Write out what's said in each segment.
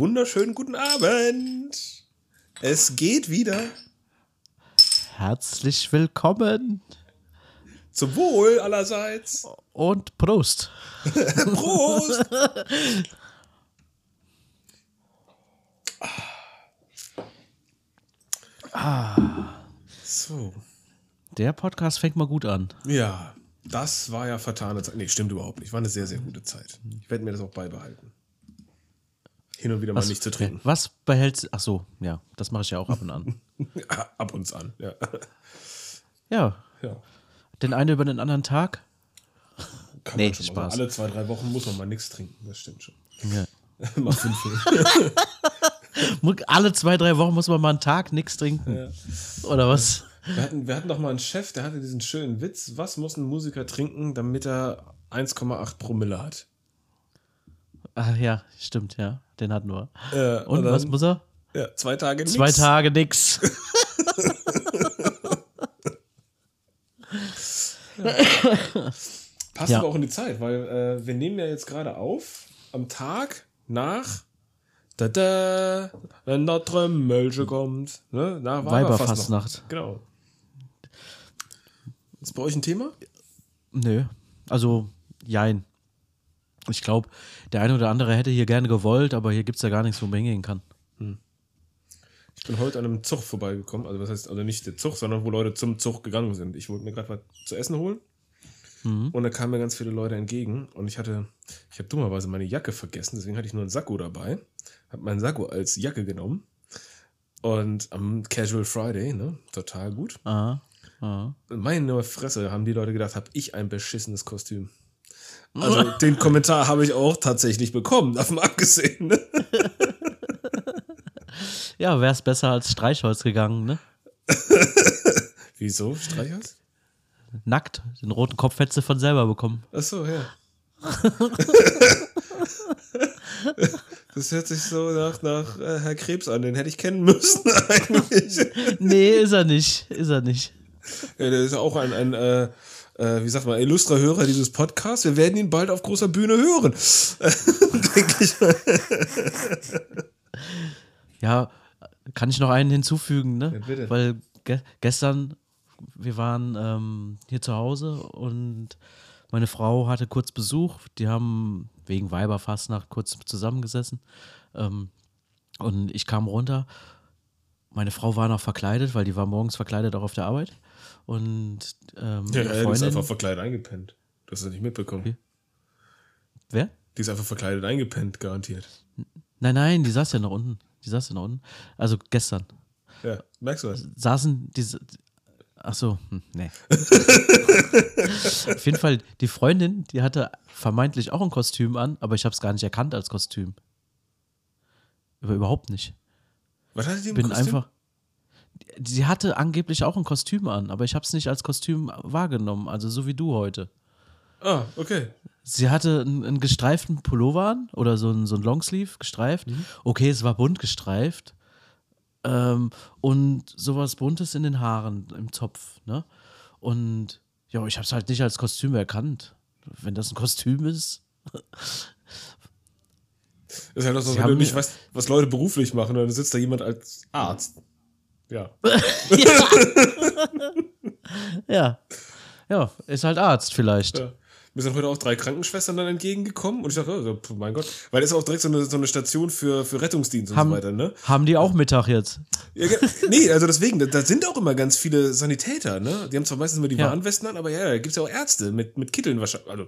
Wunderschönen guten Abend. Es geht wieder. Herzlich willkommen Zum Wohl allerseits. und Prost. Prost. So, Der Podcast fängt mal gut an. ja, das war ja vertane Zeit. Nee, stimmt überhaupt nicht. War eine sehr, sehr gute Zeit. Ich werde mir das auch beibehalten. Hin und wieder mal nicht zu trinken. Was behältst Ach so, ja, das mache ich ja auch ab und an. Ab und an, ja. Ja, ja. den einen über den anderen Tag. Kann Nee, man schon Spaß. sagen. Alle zwei, drei Wochen muss man mal nichts trinken. Das stimmt schon. Ja. mal fünf. Alle zwei, drei Wochen muss man mal einen Tag nichts trinken. Oder was? Wir hatten, wir hatten doch mal einen Chef, der hatte diesen schönen Witz. Was muss ein Musiker trinken, damit er 1,8 Promille hat? Ach ja, stimmt, ja. Den hatten wir. Äh, Und, dann- was muss er? Ja, zwei Tage nix. Zwei Tage nix. Passt Ja. aber auch in die Zeit, weil äh, wir nehmen ja jetzt gerade auf am Tag nach da da, wenn der Trömmelche kommt. Ne? Nach Weiberfastnacht. Genau. Ist bei euch ein Thema? Nö. Also, jein. Ich glaube, der eine oder andere hätte hier gerne gewollt, aber hier gibt es ja gar nichts, wo man hingehen kann. Ich bin heute an einem Zug vorbeigekommen. Also, was heißt, also nicht der Zug, sondern wo Leute zum Zug gegangen sind. Ich wollte mir gerade was zu essen holen. Und da kamen mir ganz viele Leute entgegen. Und ich hatte, ich habe dummerweise meine Jacke vergessen. Deswegen hatte ich nur einen Sakko dabei. Habe meinen Sakko als Jacke genommen. Und am Casual Friday, ne? Total gut. Aha. Aha. Meine Fresse, haben die Leute gedacht, habe ich ein beschissenes Kostüm. Also den Kommentar habe ich auch tatsächlich bekommen, davon abgesehen. Ne? Ja, wäre es besser als Streichholz gegangen, ne? Wieso? Streichholz? Nackt. Den roten Kopf hättest du von selber bekommen. Achso, ja. Das hört sich so nach, nach äh, Herr Krebs an, den hätte ich kennen müssen eigentlich. Nee, ist er nicht. Ist er nicht. Ja, der ist auch ein, ein äh, äh, wie sagt man, illustrer Hörer dieses Podcasts. Wir werden ihn bald auf großer Bühne hören. Denke ich mal. Ja, kann ich noch einen hinzufügen, ne? Ja. Weil ge gestern, wir waren ähm, hier zu Hause und meine Frau hatte kurz Besuch. Die haben wegen Weiberfastnacht kurz zusammengesessen. Ähm, und ich kam runter. Meine Frau war noch verkleidet, weil die war morgens verkleidet auch auf der Arbeit. Und ähm, Ja, ihre die ist einfach verkleidet eingepennt. Du hast das nicht mitbekommen. Wie? Wer? Die ist einfach verkleidet eingepennt, garantiert. Nein, nein, die saß ja noch unten. Die saß ja noch unten. Also gestern. Ja, merkst du was? saßen diese. Ach so, hm, nee. Auf jeden Fall, die Freundin, die hatte vermeintlich auch ein Kostüm an, aber ich habe es gar nicht erkannt als Kostüm. Aber überhaupt nicht. Was hatte die im Ich bin Kostüm? einfach. Sie hatte angeblich auch ein Kostüm an, aber ich habe es nicht als Kostüm wahrgenommen, also so wie du heute. Ah, okay. Sie hatte einen, einen gestreiften Pullover an oder so ein, so ein Longsleeve gestreift. Mhm. Okay, es war bunt gestreift. Ähm, und sowas Buntes in den Haaren, im Zopf. Ne? Und ja, ich habe es halt nicht als Kostüm erkannt. Wenn das ein Kostüm ist. Ist halt auch so, Sie wenn du nicht weißt, was Leute beruflich machen, dann sitzt da jemand als Arzt. Ja. Ja. Ja, ist halt Arzt vielleicht. ja. Mir sind heute auch drei Krankenschwestern dann entgegengekommen und ich dachte, oh, mein Gott, weil das ist auch direkt so eine, so eine Station für, für Rettungsdienst und Haben, so weiter, ne? haben die auch Mittag jetzt? Ja, nee, also deswegen, da, da sind auch immer ganz viele Sanitäter, ne? Die haben zwar meistens immer die Ja. Warnwesten an, aber ja, da gibt's ja auch Ärzte mit, mit Kitteln wahrscheinlich. Also,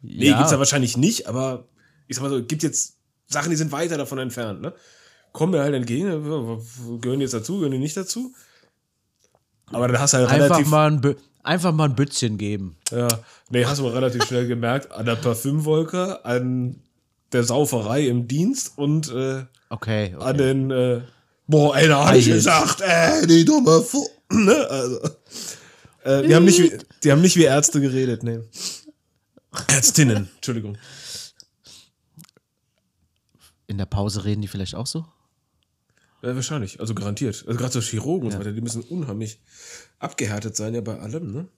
nee, Ja. gibt's ja wahrscheinlich nicht, aber ich sag mal so, gibt jetzt Sachen, die sind weiter davon entfernt, ne? Kommen mir halt entgegen, äh, gehören die jetzt dazu, gehören die nicht dazu? Aber dann hast du halt Einfach relativ. mal, ein einfach mal ein Bützchen geben. Ja, nee, hast du mal relativ schnell gemerkt, an der Parfümwolke, an der Sauferei im Dienst und äh, Okay. an okay. den, äh, boah, ey, da hab ich gesagt, ey, die dumme Fu ne? Also, äh, die, haben nicht wie, die haben nicht wie Ärzte geredet, ne. Ärztinnen, Entschuldigung. In der Pause reden die vielleicht auch so? Ja, wahrscheinlich, also garantiert. Also gerade so Chirurgen und so weiter, die müssen unheimlich abgehärtet sein, ja, bei allem, ne?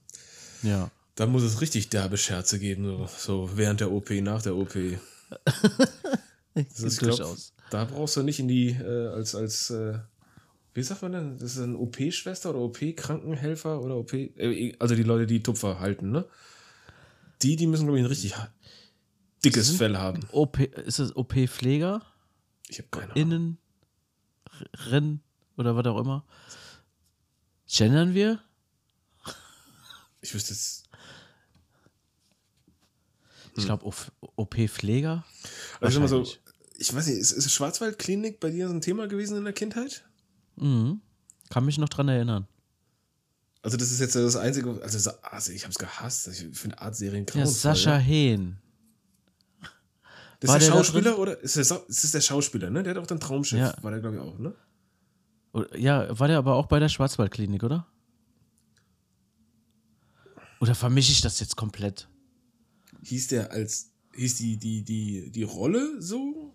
Ja. Da muss es richtig derbe Scherze geben, so, so während der OP, nach der OP. Das ist, glaub, Durchaus. Da brauchst du nicht in die, äh, als, als, äh, wie sagt man denn? Das ist ein OP-Schwester oder OP-Krankenhelfer oder OP, äh, also die Leute, die Tupfer halten, ne? Die, die müssen, glaube ich, ein richtig dickes Fell haben. OP, ist es OP-Pfleger? Ich habe keine Ahnung. Innen, Rennen oder was auch immer. Gendern wir? Ich wüsste jetzt. Ich glaube, OP-Pfleger. Also immer so, ich weiß nicht, ist, ist Schwarzwaldklinik bei dir so ein Thema gewesen in der Kindheit? Mhm. Kann mich noch dran erinnern. Also, das ist jetzt das Einzige, also, also ich habe es gehasst. Ich finde Art-Serien Ja, Sascha. Hehn. Das War ist der der Schauspieler oder ist das, ist das der Schauspieler, ne? Der hat auch dann Traumschiff, Ja. war der, glaube ich, auch, ne? Ja, war der aber auch bei der Schwarzwaldklinik, oder? Oder vermische ich das jetzt komplett? Hieß der als, hieß die, die, die, die Rolle so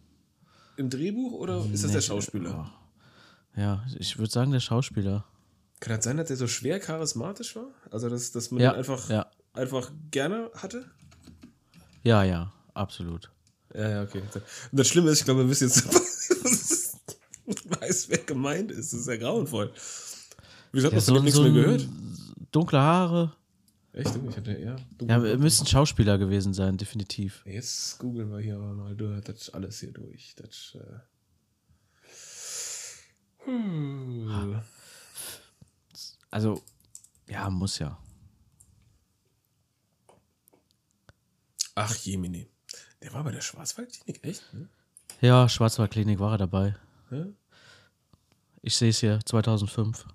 im Drehbuch oder ist das Nee, der Schauspieler? Ja, ich würde sagen, der Schauspieler. Kann das sein, dass der so schwer charismatisch war? Also, dass, dass man Ja, einfach, ja. einfach gerne hatte? Ja, ja, absolut. Ja, ja, okay. Und das Schlimme ist, ich glaube, wir wissen jetzt, weiß, wer gemeint ist. Das ist ja grauenvoll. Wie gesagt, Ja, hast noch nichts mehr gehört? Dunkle Haare. Echt? Ich hatte, ja. Du, Ja, müssten Schauspieler gewesen sein, definitiv. Jetzt googeln wir hier aber mal durch, das alles hier durch. Das, äh hm. Also, ja, muss ja. Ach, Jemini. Der war bei der Schwarzwaldklinik, echt? Ne? Ja, Schwarzwaldklinik war er dabei. Ja? Ich sehe es hier, 2005.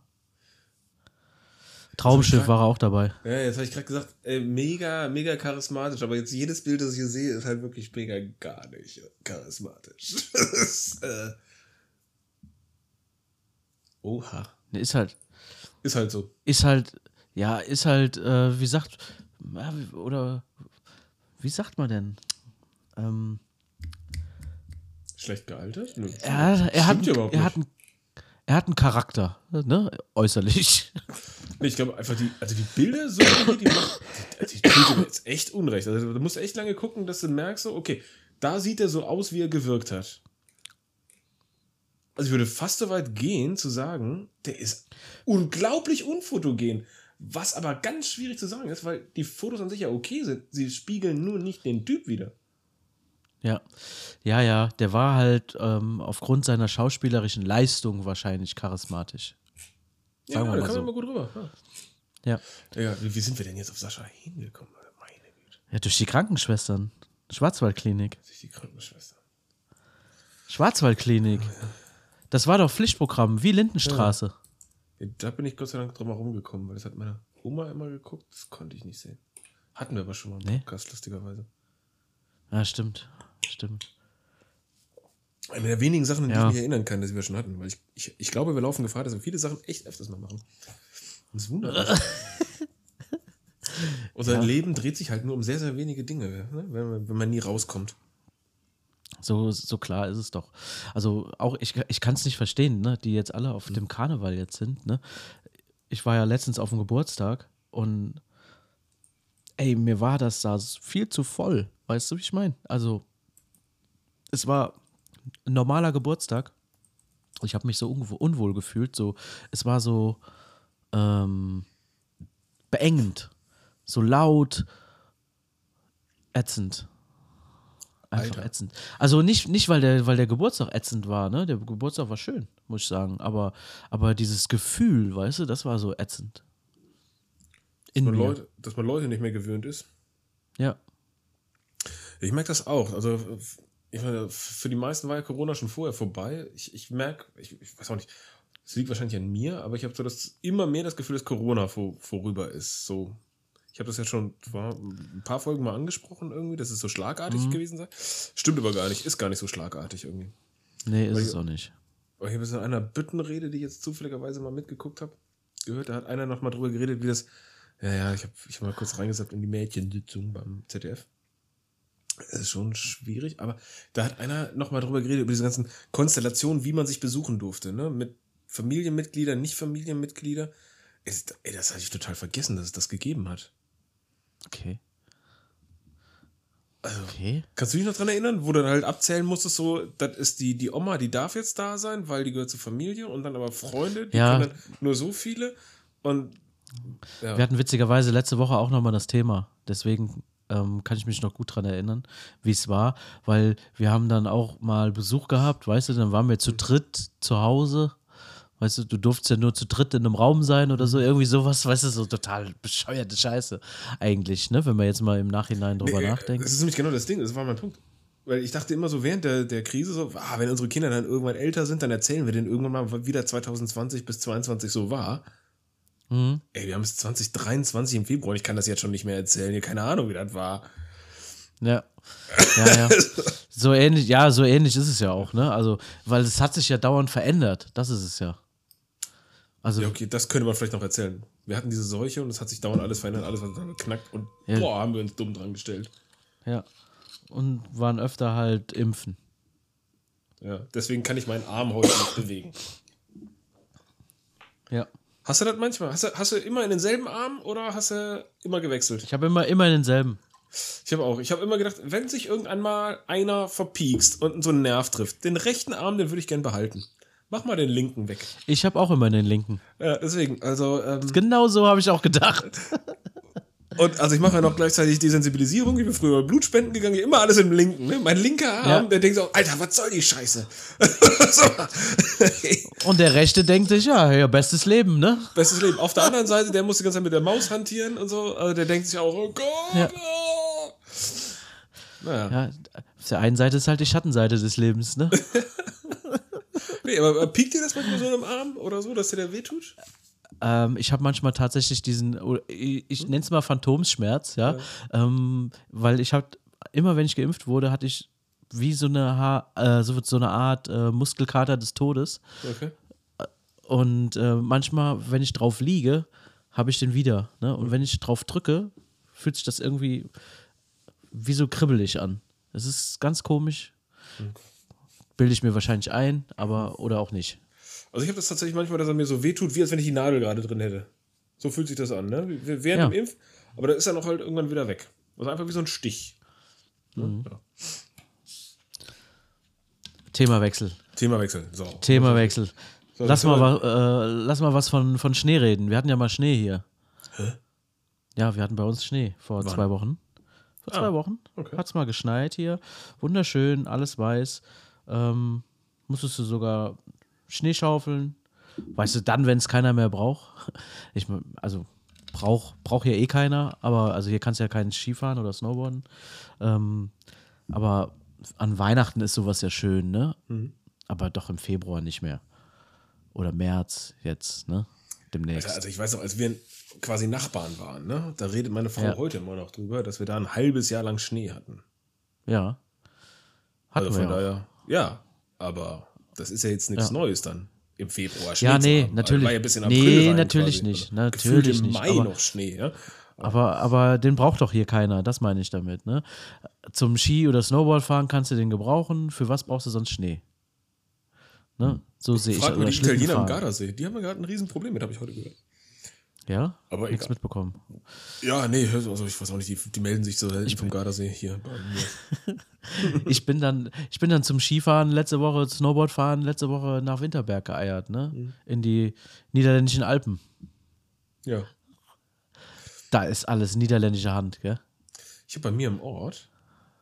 Traumschiff krank. war er auch dabei. Ja, jetzt habe ich gerade gesagt, äh, mega, mega charismatisch, aber jetzt jedes Bild, das ich hier sehe, ist halt wirklich mega gar nicht charismatisch. Ist, äh Oha. Ne, Ist halt, Ist halt so. ist halt, ja, ist halt, äh, wie sagt, oder wie sagt man denn? Ähm, Schlecht gealtert? Er, er, hat, überhaupt er, hat einen, er hat einen Charakter, ne, äußerlich. Nee, ich glaube einfach, die, also die Bilder so, die, die, macht, die, die tut jetzt echt Unrecht. Also du musst echt lange gucken, dass du merkst, so, okay, da sieht er so aus, wie er gewirkt hat. Also ich würde fast so weit gehen, zu sagen, der ist unglaublich unfotogen. Was aber ganz schwierig zu sagen ist, weil die Fotos an sich ja okay sind. Sie spiegeln nur nicht den Typ wieder. Ja, ja, ja, der war halt ähm, aufgrund seiner schauspielerischen Leistung wahrscheinlich charismatisch. Ja, Sagen wir da mal so. man mal gut rüber. Ja. Ja. Ja, wie, sind wir denn jetzt auf Sascha hingekommen? Meine Güte. ja, durch die Krankenschwestern. Schwarzwaldklinik. Sich die Krankenschwester. Schwarzwaldklinik. Das war doch Pflichtprogramm, wie Lindenstraße. Ja, Da bin ich Gott sei Dank drum herum gekommen, weil das hat meine Oma immer geguckt, das konnte ich nicht sehen. Hatten wir aber schon mal im Nee. Podcast, lustigerweise. Ja, stimmt. Stimmt. Eine der wenigen Sachen, an die Ja. ich mich erinnern kann, dass wir schon hatten. Weil ich, ich, ich glaube, wir laufen Gefahr, dass wir viele Sachen echt öfters mal machen. Es wundert mich. Unser Leben dreht sich halt nur um sehr, sehr wenige Dinge, ne? wenn, man, wenn man nie rauskommt. So, so klar ist es doch. Also auch ich, ich kann es nicht verstehen, ne, die jetzt alle auf dem Karneval jetzt sind. Ne? Ich war ja letztens auf dem Geburtstag und ey, mir war das da viel zu voll. Weißt du, wie ich meine? Also es war ein normaler Geburtstag. Ich habe mich so unwo- unwohl gefühlt. So, es war so ähm, beengend, so laut, ätzend. Einfach Alter. ätzend. Also nicht, nicht weil, der, weil der Geburtstag ätzend war, ne? Der Geburtstag war schön, muss ich sagen. Aber, aber dieses Gefühl, weißt du, das war so ätzend. In Man mir. Leute, dass man Leute nicht mehr gewöhnt ist. Ja. Ich merke das auch. Also, ich meine, für die meisten war ja Corona schon vorher vorbei. Ich, ich merke, ich, ich weiß auch nicht, es liegt wahrscheinlich an mir, aber ich habe so das, immer mehr das Gefühl, dass Corona vor, vorüber ist. So, ich habe das ja schon vor ein paar Folgen mal angesprochen, irgendwie, dass es so schlagartig gewesen sei. Stimmt aber gar nicht, ist gar nicht so schlagartig irgendwie. Nee, ist Weil es ich- auch nicht. Ich habe es in einer Büttenrede, die ich jetzt zufälligerweise mal mitgeguckt habe, gehört. Da hat einer noch mal drüber geredet, wie das. Ja, ja, ich habe ich hab mal kurz reingesappt in die Mädchensitzung beim ZDF. Das ist schon schwierig, aber da hat einer noch mal drüber geredet, über diese ganzen Konstellationen, wie man sich besuchen durfte, ne? Mit Familienmitgliedern, nicht Familienmitglieder. Ist, ey, das hatte ich total vergessen, dass es das gegeben hat. Okay. Also, Okay. Kannst du dich noch dran erinnern, wo du dann halt abzählen musstest, so, das ist die, die Oma, die darf jetzt da sein, weil die gehört zur Familie und dann aber Freunde, die Ja. können dann nur so viele und ja. Wir hatten witzigerweise letzte Woche auch nochmal das Thema. Deswegen ähm, kann ich mich noch gut dran erinnern, wie es war, weil wir haben dann auch mal Besuch gehabt, weißt du, dann waren wir zu dritt zu Hause. Weißt du, du durftest ja nur zu dritt in einem Raum sein oder so, irgendwie sowas, weißt du, so total bescheuerte Scheiße eigentlich, ne, wenn man jetzt mal im Nachhinein drüber Nee, nachdenkt. Das ist nämlich genau das Ding, das war mein Punkt. Weil ich dachte immer so während der, der Krise so, ah, wenn unsere Kinder dann irgendwann älter sind, dann erzählen wir denen irgendwann mal, wie der 2020 bis 2022 so war. Mhm. Ey, wir haben es 2023 im Februar, ich kann das jetzt schon nicht mehr erzählen, keine Ahnung, wie das war. Ja. Ja, ja. So ähnlich, ja, so ähnlich ist es ja auch, ne? Also, weil es hat sich ja dauernd verändert. Das ist es ja. Also, Ja, okay, das könnte man vielleicht noch erzählen. Wir hatten diese Seuche und es hat sich dauernd alles verändert, alles hat dann geknackt und Ja. boah, haben wir uns dumm dran gestellt. ja. Und waren öfter halt impfen. Ja, deswegen kann ich meinen Arm heute nicht bewegen. Ja. Hast du das manchmal? Hast du, hast du immer in denselben Arm oder hast du immer gewechselt? Ich habe immer, immer denselben. Ich habe auch. Ich habe immer gedacht, wenn sich irgendwann mal einer verpiekst und so einen Nerv trifft, den rechten Arm, den würde ich gern behalten. Mach mal den linken weg. Ich habe auch immer den linken. Ja, deswegen, also, ähm, Genau so habe ich auch gedacht. und also ich mache ja noch gleichzeitig die Sensibilisierung. Ich bin früher Blutspenden gegangen, immer alles im linken. Ne? Mein linker Arm, Ja. der denkt so, Alter, was soll die Scheiße? so. Und der rechte denkt sich, ja, ja, bestes Leben, ne? Bestes Leben. Auf der anderen Seite, der muss die ganze Zeit mit der Maus hantieren und so. Also der denkt sich auch, oh Gott. Ja. Oh. Naja. Ja, auf der einen Seite ist halt die Schattenseite des Lebens, ne? Nee, aber aber piekt dir das manchmal so im Arm oder so, dass dir der wehtut? Ähm, ich habe manchmal tatsächlich diesen, oder ich, ich nenne es mal Phantomsschmerz, ja, Ähm, weil ich habe immer, wenn ich geimpft wurde, hatte ich wie so eine, ha äh, so, so eine Art äh, Muskelkater des Todes. Okay. Und äh, manchmal, wenn ich drauf liege, habe ich den wieder. Ne? Und wenn ich drauf drücke, fühlt sich das irgendwie wie so kribbelig an. Das ist ganz komisch. Bilde ich mir wahrscheinlich ein, aber oder auch nicht. Also ich habe das tatsächlich manchmal, dass er mir so wehtut, wie als wenn ich die Nadel gerade drin hätte. So fühlt sich das an, ne? Während Ja. dem Impf, aber da ist er noch halt irgendwann wieder weg. Also einfach wie so ein Stich. Ne? Ja. Themawechsel. Themawechsel. So. Themawechsel. So, Lass mal, wa- äh, lass mal was von, von Schnee reden. Wir hatten ja mal Schnee hier. Ja, wir hatten bei uns Schnee vor Wann? zwei Wochen. Vor zwei Ah, Wochen okay. hat es mal geschneit hier. Wunderschön, alles weiß. Ähm, musstest du sogar Schnee schaufeln. Weißt du, dann, wenn es keiner mehr braucht. Ich, also braucht brauch hier eh keiner, aber also hier kannst du ja keinen Skifahren oder Snowboarden. Ähm, aber an Weihnachten ist sowas ja schön, ne? Mhm. Aber doch im Februar nicht mehr. Oder März jetzt, ne? Demnächst. Also ich weiß noch, als wir quasi Nachbarn waren, ne? Da redet meine Frau Ja. heute immer noch drüber, dass wir da ein halbes Jahr lang Schnee hatten. ja. Hatten Also von ja. auch. daher, ja, aber das ist ja jetzt nichts Ja. Neues dann. Im Februar Schnee Ja, nee, natürlich. War ja bis in Nee, April rein natürlich quasi. nicht, Also natürlich im nicht, Mai aber- noch Schnee, ja. Aber, aber den braucht doch hier keiner, das meine ich damit. Ne? Zum Ski- oder Snowboardfahren kannst du den gebrauchen. Für was brauchst du sonst Schnee? Ne? So sehe ich Frag mal die Italiener am. Gardasee. Die haben ja gerade ein Riesenproblem mit, habe ich heute gehört. Ja? Aber Nichts mitbekommen. Ja, nee, also ich weiß auch nicht, die, die melden sich so selten vom Gardasee hier bei mir. Ich bin dann, ich bin dann zum Skifahren letzte Woche, Snowboardfahren letzte Woche nach Winterberg geeiert, ne? Mhm. In die niederländischen Alpen. Ja. Da ist alles niederländische Hand, gell? Ich habe bei mir im Ort,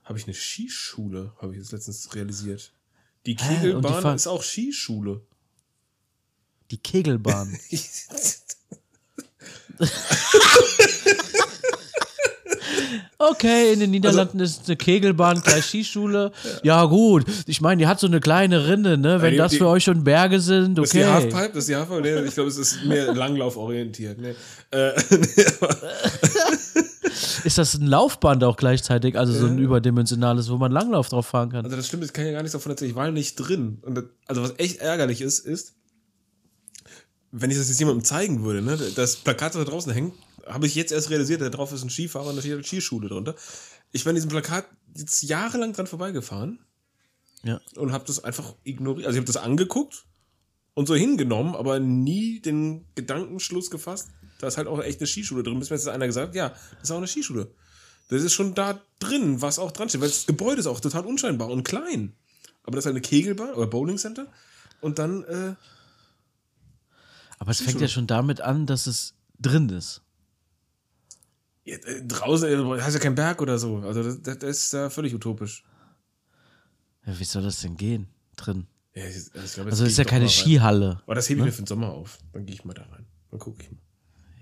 habe ich eine Skischule, habe ich jetzt letztens realisiert. Die Hä? Und die Kegelbahn ist auch Skischule. Die Kegelbahn. Okay, in den Niederlanden Also ist eine Kegelbahn gleich Skischule. Ja, gut. Ich meine, die hat so eine kleine Rinne, ne? Wenn die- das die- für euch schon Berge sind, Das ist die okay. Halfpipe, das ist die Halfpipe. Nee, ich glaube, es ist mehr langlauforientiert. Nee. Äh, Ist das ein Laufband auch gleichzeitig? Also so ein überdimensionales, wo man Langlauf drauf fahren kann. also das stimmt, ich kann ja gar nichts davon erzählen. Ich war nicht drin. Und das, also was echt ärgerlich ist, ist, wenn ich das jetzt jemandem zeigen würde, ne, das Plakat, das da draußen hängt, habe ich jetzt erst realisiert, da drauf ist ein Skifahrer und da steht eine Skischule drunter. Ich bin an diesem Plakat jetzt jahrelang dran vorbeigefahren Ja. und habe das einfach ignoriert. Also ich habe das angeguckt und so hingenommen, aber nie den Gedankenschluss gefasst. Da ist halt auch echt eine Skischule drin. Bis mir jetzt einer gesagt, ja, das ist auch eine Skischule. Das ist schon da drin, was auch dran steht, weil das Gebäude ist auch total unscheinbar und klein. Aber das ist halt eine Kegelbahn oder Bowling Center. Und dann, äh, Aber es fängt ja schon damit an, dass es drin ist. ja, äh, draußen äh, hast ja kein Berg oder so. Also das, das das ist ja völlig utopisch. Ja, wie soll das denn gehen? Drin. Ja, ich, also ich glaub, Also ist ja keine. Skihalle. Aber das hebe ich mir für den Sommer auf. Dann gehe ich mal da rein. Dann gucke ich mal.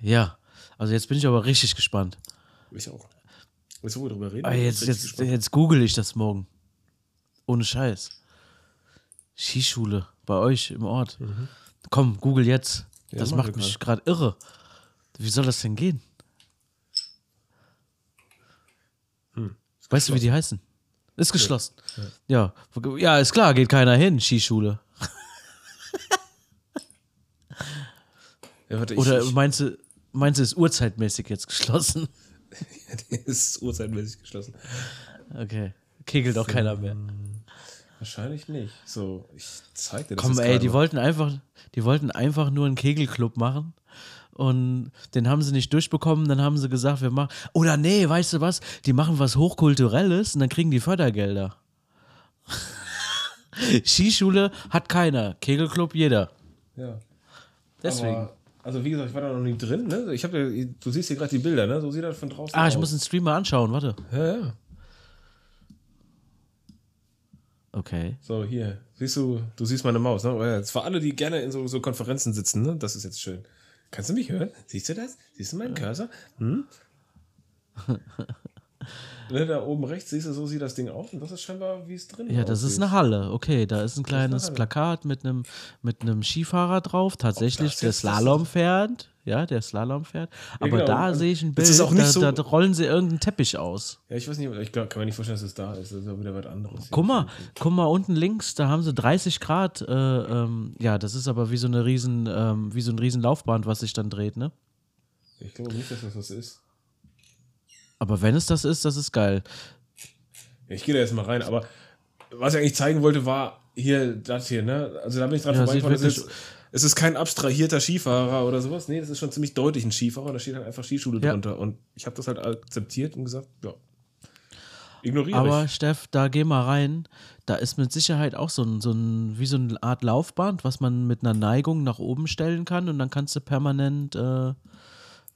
Ja. Also jetzt bin ich aber richtig gespannt. Ich auch. Willst du wohl drüber reden? Aber jetzt, jetzt, jetzt google ich das morgen. Ohne Scheiß. Skischule bei euch im Ort. Komm, google jetzt. Ja, das mach macht ich mich gerade irre. Wie soll das denn gehen? weißt du, wie die heißen? Ist geschlossen. Ja. ja, ist klar, geht keiner hin, Skischule. Ja, warte, ich, Oder meinst du, meinst du, ist urzeitmäßig jetzt geschlossen? die ist urzeitmäßig geschlossen. Okay. Kegelt auch keiner mehr. Wahrscheinlich nicht. So, ich zeig dir das Komm, ey, die mal. wollten einfach, die wollten einfach nur einen Kegelclub machen. Und den haben sie nicht durchbekommen, dann haben sie gesagt, wir machen. Oder nee, weißt du was? Die machen was Hochkulturelles und dann kriegen die Fördergelder. Skischule hat keiner, Kegelclub jeder. Ja. Deswegen. Aber, also wie gesagt, ich war da noch nie drin. Ne? Ich hab ja, du siehst hier gerade die Bilder, ne? So sieht das von draußen ah, aus. ich muss den Stream mal anschauen, warte. Ja, ja. Okay. So, hier. Siehst du, du siehst meine Maus, ne? Oh ja, Für alle, die gerne in so, so Konferenzen sitzen, ne? Das ist jetzt schön. Kannst du mich hören? Siehst du das? Siehst du meinen Cursor? Hm? ne, da oben rechts, siehst du, so sieht das Ding aus und das ist scheinbar, wie es drin Ja, das ist eine Halle. Okay, da ist ein kleines Halle. Plakat mit einem mit einem Skifahrer drauf. Tatsächlich, der jetzt Slalom fährt. Ja, der Slalom fährt. Aber genau. da Also, sehe ich ein das Bild, ist auch nicht so- da, da rollen sie irgendeinen Teppich aus. Ja, ich weiß nicht, ich glaub, kann mir nicht vorstellen, dass es da ist. Das ist ja wieder was anderes. Guck mal, guck mal unten links, da haben sie 30 Grad. Äh, ähm, ja, das ist aber wie so eine riesen, ähm, wie so ein riesen Laufband, was sich dann dreht, ne? Ich glaube nicht, dass das was ist. Aber wenn es das ist, das ist geil. Ja, ich gehe da jetzt mal rein, aber was ich eigentlich zeigen wollte, war hier, das hier, ne? Also da bin ich dran Ja, vorbeigefahren. Es ist, kein abstrahierter Skifahrer oder sowas. Nee, das ist schon ziemlich deutlich ein Skifahrer. Da steht halt einfach Skischule Ja. drunter. Und ich habe das halt akzeptiert und gesagt, ja. Ignoriere Aber ich. Steff, da geh mal rein. Da ist mit Sicherheit auch so ein, so ein, wie so eine Art Laufband, was man mit einer Neigung nach oben stellen kann und dann kannst du permanent äh,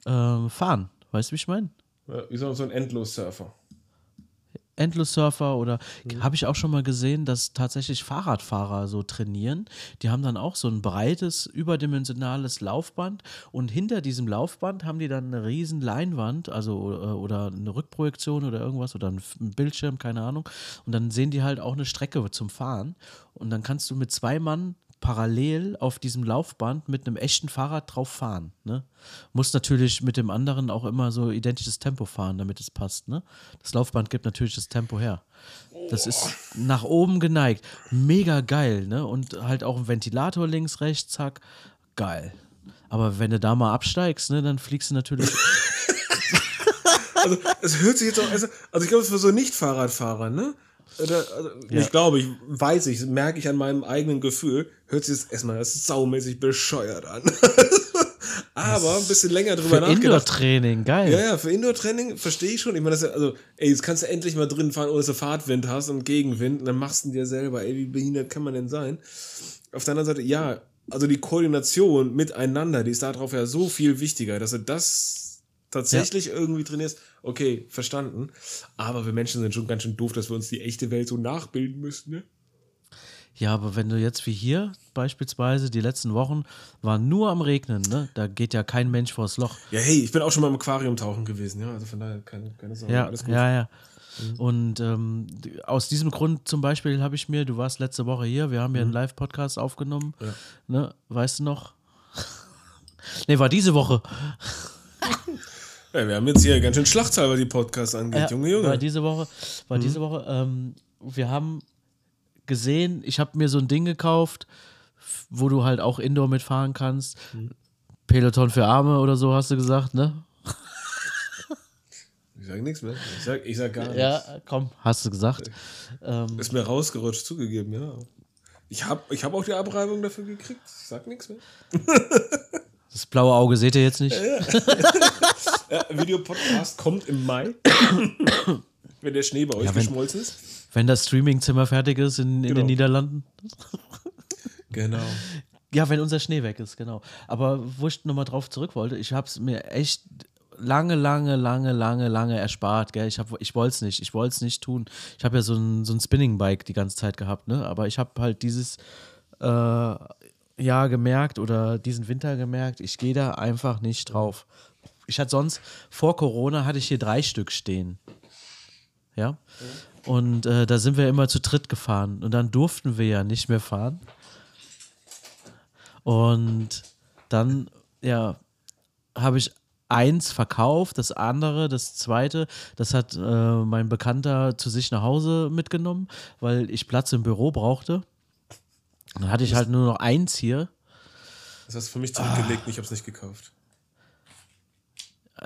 äh, fahren. Weißt du, wie ich meine? Ja, wie so, so ein Endlos-Surfer. Endless-Surfer oder Mhm. habe ich auch schon mal gesehen, dass tatsächlich Fahrradfahrer so trainieren. Die haben dann auch so ein breites, überdimensionales Laufband und hinter diesem Laufband haben die dann eine riesen Leinwand, also äh, oder eine Rückprojektion oder irgendwas oder ein Bildschirm, keine Ahnung. Und dann sehen die halt auch eine Strecke zum Fahren und dann kannst du mit zwei Mann parallel auf diesem Laufband mit einem echten Fahrrad drauf fahren. Ne? Muss natürlich mit dem anderen auch immer so identisches Tempo fahren, damit es passt. Ne? Das Laufband gibt natürlich das Tempo her. Das ist nach oben geneigt. Mega geil. Ne? Und halt auch ein Ventilator links, rechts, zack. Geil. Aber wenn du da mal absteigst, ne, dann fliegst du natürlich. Also, es hört sich jetzt auch. Also, also ich glaube, für so Nicht-Fahrradfahrer, ne? Also, Ja. Ich glaube, ich weiß ich, merke ich an meinem eigenen Gefühl, hört sich das erstmal das saumäßig bescheuert an. Aber ein bisschen länger drüber Für nachgedacht. Indoor-Training, geil. Ja, ja, für Indoor-Training verstehe ich schon. Ich meine, das ist ja, also, ey, jetzt kannst du endlich mal drin fahren, ohne dass du Fahrtwind hast und Gegenwind. Und dann machst du ihn dir selber. Ey, wie behindert kann man denn sein? Auf der anderen Seite, ja, also die Koordination miteinander, die ist darauf ja so viel wichtiger, dass du das tatsächlich irgendwie trainierst. Okay, verstanden. Aber wir Menschen sind schon ganz schön doof, dass wir uns die echte Welt so nachbilden müssen, ne? Ja, aber wenn du jetzt wie hier beispielsweise die letzten Wochen war nur am Regnen, ne? Da geht ja kein Mensch vors Loch. Ja, hey, ich bin auch schon mal im Aquarium tauchen gewesen, ja. Also von daher keine, keine Sorge, Ja, alles gut. ja, ja. Und ähm, aus diesem Grund zum Beispiel habe ich mir, du warst letzte Woche hier, wir haben ja einen Live-Podcast aufgenommen, Ja. ne? Weißt du noch? nee, war diese Woche. Ja, wir haben jetzt hier ganz schön Schlachtzahl, was die Podcasts angeht, Ja, Junge, Junge. War diese Woche, war diese Woche, ähm, wir haben gesehen, ich habe mir so ein Ding gekauft, wo du halt auch Indoor mitfahren kannst. Peloton für Arme oder so hast du gesagt, ne? Ich sag nichts mehr. Ich sag, ich sag gar nichts. Ja, komm, hast du gesagt. Ähm, Ist mir rausgerutscht, zugegeben, ja. Ich hab, ich hab auch die Abreibung dafür gekriegt. Ich sag nichts mehr. das blaue Auge seht ihr jetzt nicht. äh, Videopodcast kommt im Mai. wenn der Schnee bei euch Ja, wenn- geschmolzen ist. Wenn das Streamingzimmer fertig ist in, in Genau. den Niederlanden. Genau. Ja, wenn unser Schnee weg ist, genau. Aber wo ich nochmal drauf zurück wollte, ich habe es mir echt lange, lange, lange, lange, lange erspart. Gell? Ich, hab- ich wollte es nicht. Ich wollte es nicht tun. Ich habe ja so ein, so ein Spinning-Bike die ganze Zeit gehabt, ne? aber ich habe halt dieses äh, Jahr gemerkt oder diesen Winter gemerkt, ich gehe da einfach nicht drauf. Ich hatte sonst, vor Corona hatte ich hier drei Stück stehen. Ja. Und äh, da sind wir immer zu dritt gefahren. Und dann durften wir ja nicht mehr fahren. Und dann, ja, habe ich eins verkauft, das andere, das zweite, das hat äh, mein Bekannter zu sich nach Hause mitgenommen, weil ich Platz im Büro brauchte. Dann hatte ich halt nur noch eins hier. Das hast du für mich zurückgelegt und ich hab's nicht gekauft.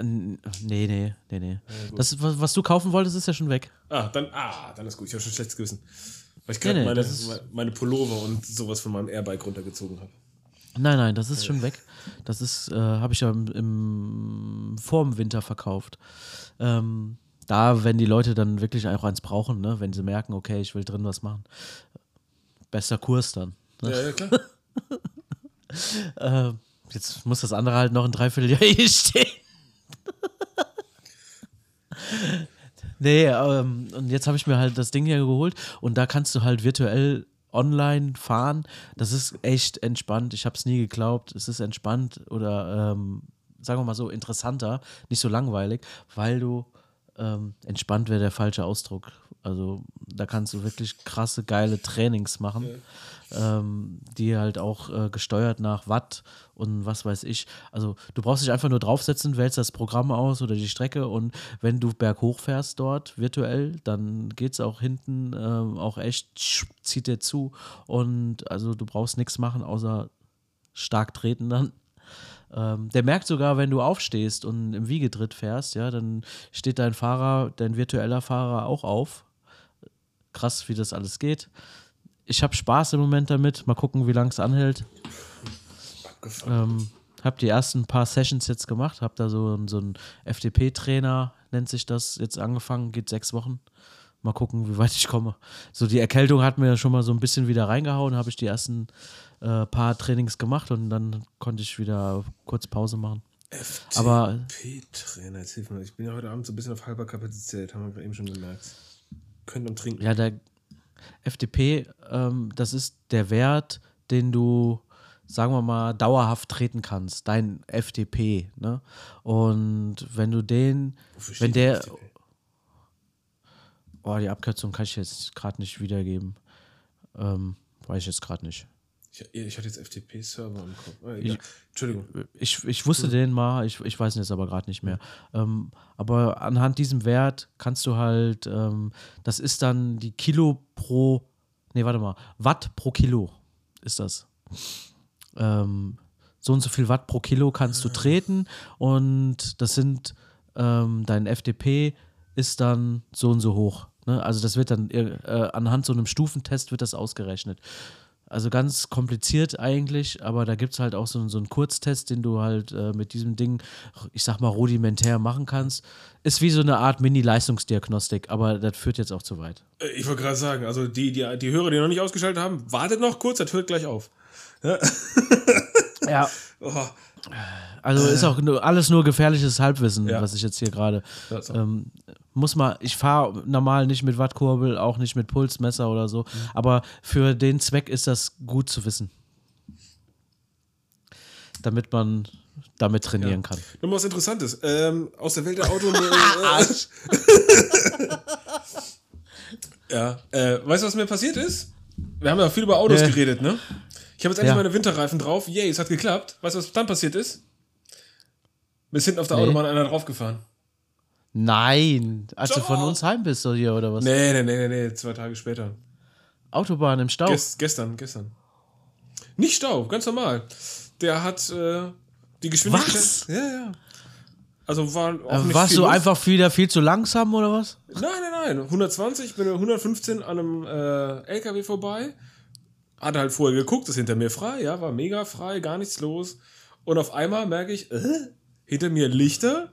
Nee, nee, nee, nee. Das, ist, was, was du kaufen wolltest, ist ja schon weg. Ah, dann, ah, dann ist gut. Ich habe schon schlechtes Gewissen. Weil ich gerade nee, meine, das meine Pullover und sowas von meinem Airbike runtergezogen habe. Nein, nein, das ist schon weg. Das ist, äh, habe ich ja im, im, vor dem Winter verkauft. Ähm, da, wenn die Leute dann wirklich auch eins brauchen, ne? wenn sie merken, okay, ich will drin was machen. Bester Kurs dann. Ne? Ja, ja, klar. Äh, jetzt muss das andere halt noch ein Dreivierteljahr hier stehen. nee, ähm, und jetzt habe ich mir halt das Ding hier geholt und da kannst du halt virtuell online fahren. Das ist echt entspannt. Ich habe es nie geglaubt. Es ist entspannt oder ähm, sagen wir mal so interessanter, nicht so langweilig, weil du ähm, entspannt wäre der falsche Ausdruck. Also da kannst du wirklich krasse, geile Trainings machen, ähm, die halt auch äh, gesteuert nach Watt und was weiß ich. Also du brauchst dich einfach nur draufsetzen, wählst das Programm aus oder die Strecke und wenn du berghoch fährst dort virtuell, dann geht es auch hinten ähm, auch echt, zieht dir zu und also du brauchst nichts machen, außer stark treten dann. Ähm, der merkt sogar, wenn du aufstehst und im Wiegetritt fährst, ja, dann steht dein Fahrer, dein virtueller Fahrer auch auf. Krass, wie das alles geht. Ich habe Spaß im Moment damit. Mal gucken, wie lange es anhält. Ähm, habe die ersten paar Sessions jetzt gemacht. Habe da so, so einen FDP-Trainer, nennt sich das, jetzt angefangen. Geht sechs Wochen. Mal gucken, wie weit ich komme. So, die Erkältung hat mir schon mal so ein bisschen wieder reingehauen. Habe ich die ersten äh, paar Trainings gemacht und dann konnte ich wieder kurz Pause machen. Aber FDP-Trainer, jetzt hilf mir. Ich bin ja heute Abend so ein bisschen auf halber Kapazität, haben wir eben schon gemerkt. Können am Trinken. Ja, der FDP, ähm, das ist der Wert, den du, sagen wir mal, dauerhaft treten kannst. Dein FDP. Ne? Und wenn du den, Wofür wenn der, FDP? oh, die Abkürzung kann ich jetzt gerade nicht wiedergeben. Ähm, weiß ich jetzt gerade nicht. Ich, ich hatte jetzt FDP-Server im Kopf. Ah, egal. Entschuldigung. Ich, ich wusste den mal, ich, ich weiß ihn jetzt aber gerade nicht mehr. Ähm, aber anhand diesem Wert kannst du halt, ähm, das ist dann die Kilo pro, nee, warte mal, Watt pro Kilo ist das. Ähm, so und so viel Watt pro Kilo kannst du treten und das sind, ähm, dein FDP ist dann so und so hoch. Ne? Also das wird dann äh, anhand so einem Stufentest wird das ausgerechnet. Also ganz kompliziert eigentlich, aber da gibt es halt auch so, so einen Kurztest, den du halt äh, mit diesem Ding, ich sag mal, rudimentär machen kannst. Ist wie so eine Art Mini-Leistungsdiagnostik, aber das führt jetzt auch zu weit. Äh, Ich wollte gerade sagen, also die, die, die Hörer, die noch nicht ausgeschaltet haben, wartet noch kurz, das hört gleich auf. Ja. Oh, Also ist auch nur, alles nur gefährliches Halbwissen, Ja. was ich jetzt hier gerade. Ja. Ähm, muss mal, ich fahre normal nicht mit Wattkurbel, auch nicht mit Pulsmesser oder so, aber für den Zweck ist das gut zu wissen. Damit man damit trainieren kann. Nochmal was Interessantes. Ähm, aus der Welt der Auto. ja. Äh, weißt du, was mir passiert ist? Wir haben ja viel über Autos Nee. geredet, ne? Ich habe jetzt endlich Ja. meine Winterreifen drauf. Yay, es hat geklappt. Weißt du, was dann passiert ist? Mir ist hinten auf der Nee. Autobahn einer draufgefahren. Nein, als du Doch. von uns heim bist, hier oder was? Nee, nee, nee, nee, nee, zwei Tage später. Autobahn im Stau. Ges gestern, gestern. Nicht Stau, ganz normal. Der hat äh, die Geschwindigkeit. Was? Ja, ja. Also war auch Äh, nicht Warst du los. einfach wieder viel zu langsam oder was? Nein, nein, nein. 120, ich bin 115 an einem äh, LKW vorbei. Hatte halt vorher geguckt, ist hinter mir frei, ja, war mega frei, gar nichts los. Und auf einmal merke ich, äh, hinter mir Lichter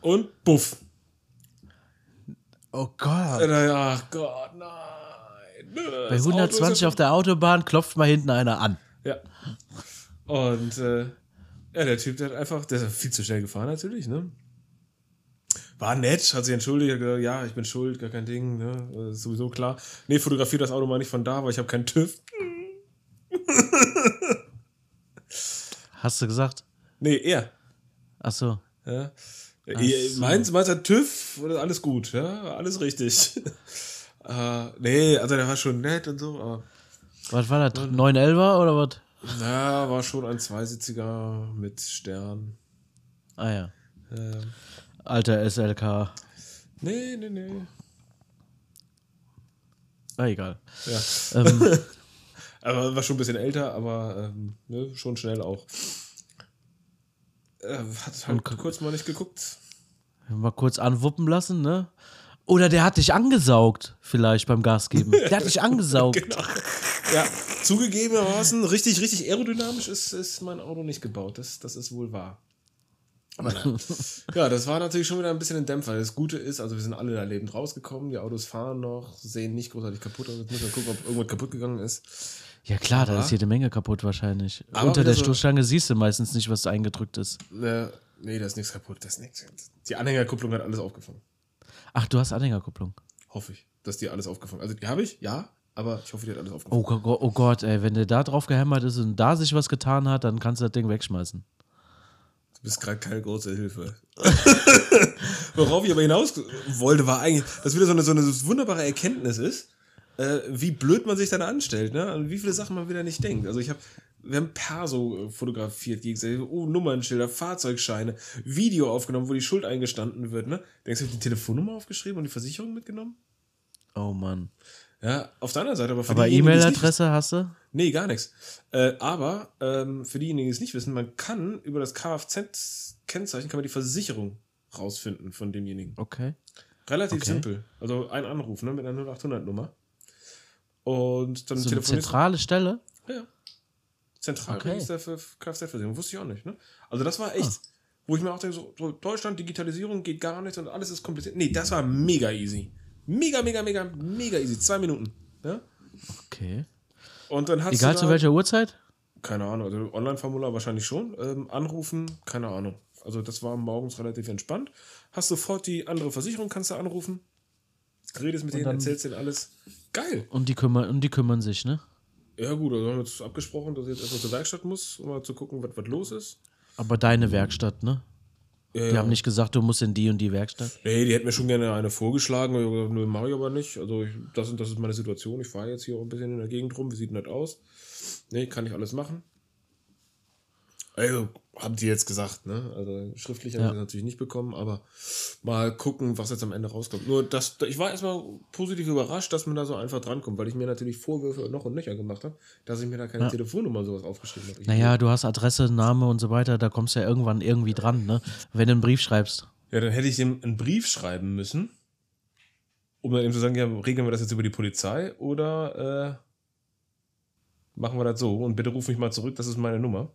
Und buff. Oh Gott. Ach Gott, nein. Bei 120 auf der Autobahn klopft mal hinten einer an. Ja. Und äh, ja, der Typ, der hat einfach, der ist viel zu schnell gefahren natürlich, ne? War nett, hat sich entschuldigt, gesagt, ja, ich bin schuld, gar kein Ding, ne? Ist sowieso klar. Nee, fotografiert das Auto mal nicht von da, weil ich habe keinen TÜV. Hast du gesagt? Nee, er. Ach so. Ja. So. Meins, meins hat TÜV, alles gut, ja, alles richtig. uh, nee, also der war schon nett und so, aber. Was war das? 911er oder was? Na, war schon ein Zweisitziger mit Stern. Ah ja. Ähm. Alter SLK. Nee, nee, nee. Ah, egal. Ja. Ähm. aber war schon ein bisschen älter, aber ähm, ne, schon schnell auch. Äh, hat halt kurz mal nicht geguckt. Mal kurz anwuppen lassen, ne? Oder der hat dich angesaugt, vielleicht beim Gas geben. Der hat dich angesaugt. genau. Ja, zugegebenermaßen, richtig, richtig aerodynamisch ist, ist mein Auto nicht gebaut. Das, das ist wohl wahr. Aber ja, das war natürlich schon wieder ein bisschen ein Dämpfer. Das Gute ist, also wir sind alle da lebend rausgekommen. Die Autos fahren noch, sehen nicht großartig kaputt aus. Jetzt müssen wir gucken, ob irgendwas kaputt gegangen ist. Ja klar, da ist jede Menge kaputt wahrscheinlich. Unter der so Stoßstange siehst du meistens nicht, was eingedrückt ist. Ne, nee, da ist nichts kaputt. Das ist nichts. Die Anhängerkupplung hat alles aufgefangen. Ach, du hast Anhängerkupplung. Hoffe ich, dass die alles aufgefangen Also die habe ich, ja, aber ich hoffe, die hat alles aufgefangen. Oh, oh, oh Gott, ey, wenn der da drauf gehämmert ist und da sich was getan hat, dann kannst du das Ding wegschmeißen. Du bist gerade keine große Hilfe. Worauf ich aber hinaus wollte, war eigentlich, dass wieder so eine, so eine wunderbare Erkenntnis ist, äh, wie blöd man sich dann anstellt, ne? Und wie viele Sachen man wieder nicht denkt. Also ich habe wir haben Perso fotografiert gegenseitig, oh, Nummernschilder, Fahrzeugscheine, Video aufgenommen, wo die Schuld eingestanden wird, ne? Denkst du, ich die Telefonnummer aufgeschrieben und die Versicherung mitgenommen? Oh Mann. Ja, auf deiner Seite, aber für Aber E-Mail-Adresse hast du? Nee, gar nichts. Äh, aber ähm, für diejenigen, die es nicht wissen, man kann über das Kfz-Kennzeichen kann man die Versicherung rausfinden von demjenigen. Okay. Relativ okay. simpel. Also ein Anruf, ne, mit einer 0800-Nummer. Und dann so eine zentrale Stelle? Ja. Zentralregister okay. für Kfz-Versicherung. Wusste ich auch nicht, ne? Also das war echt, ah. wo ich mir auch denke, so, so, Deutschland, Digitalisierung geht gar nichts und alles ist kompliziert. Nee, das war mega easy. Mega, mega, mega, mega easy. Zwei Minuten. Ja? Okay. Und dann hast Egal zu welcher Uhrzeit? Keine Ahnung, also Online-Formular wahrscheinlich schon. Ähm, anrufen, keine Ahnung. Also das war morgens relativ entspannt. Hast sofort die andere Versicherung, kannst du anrufen. Redest mit und denen, erzählst denen alles. Geil. Und die, kümmern, und die kümmern sich, ne? Ja, gut, also haben wir jetzt abgesprochen, dass ich jetzt erstmal zur Werkstatt muss, um mal zu gucken, was, was los ist. Aber deine Werkstatt, ne? Ja, die ja. haben nicht gesagt, du musst in die und die Werkstatt? Nee, die hätten mir schon gerne eine vorgeschlagen. Ich gesagt, nö, mache ich aber nicht. Also, ich, das, und das ist meine Situation. Ich fahre jetzt hier auch ein bisschen in der Gegend rum. Wie sieht denn das aus? Nee, kann ich alles machen. Also, haben die jetzt gesagt, ne? Also schriftlich ja. habe ich das natürlich nicht bekommen, aber mal gucken, was jetzt am Ende rauskommt. Nur, das, ich war erstmal positiv überrascht, dass man da so einfach drankommt, weil ich mir natürlich Vorwürfe noch und nöcher gemacht habe, dass ich mir da keine ja. Telefonnummer sowas aufgeschrieben habe. naja, du hast Adresse, Name und so weiter, da kommst du ja irgendwann irgendwie dran, ne? Wenn du einen Brief schreibst. Ja, dann hätte ich ihm einen Brief schreiben müssen, um dann eben zu sagen, ja, regeln wir das jetzt über die Polizei oder äh, machen wir das so und bitte ruf mich mal zurück, das ist meine Nummer.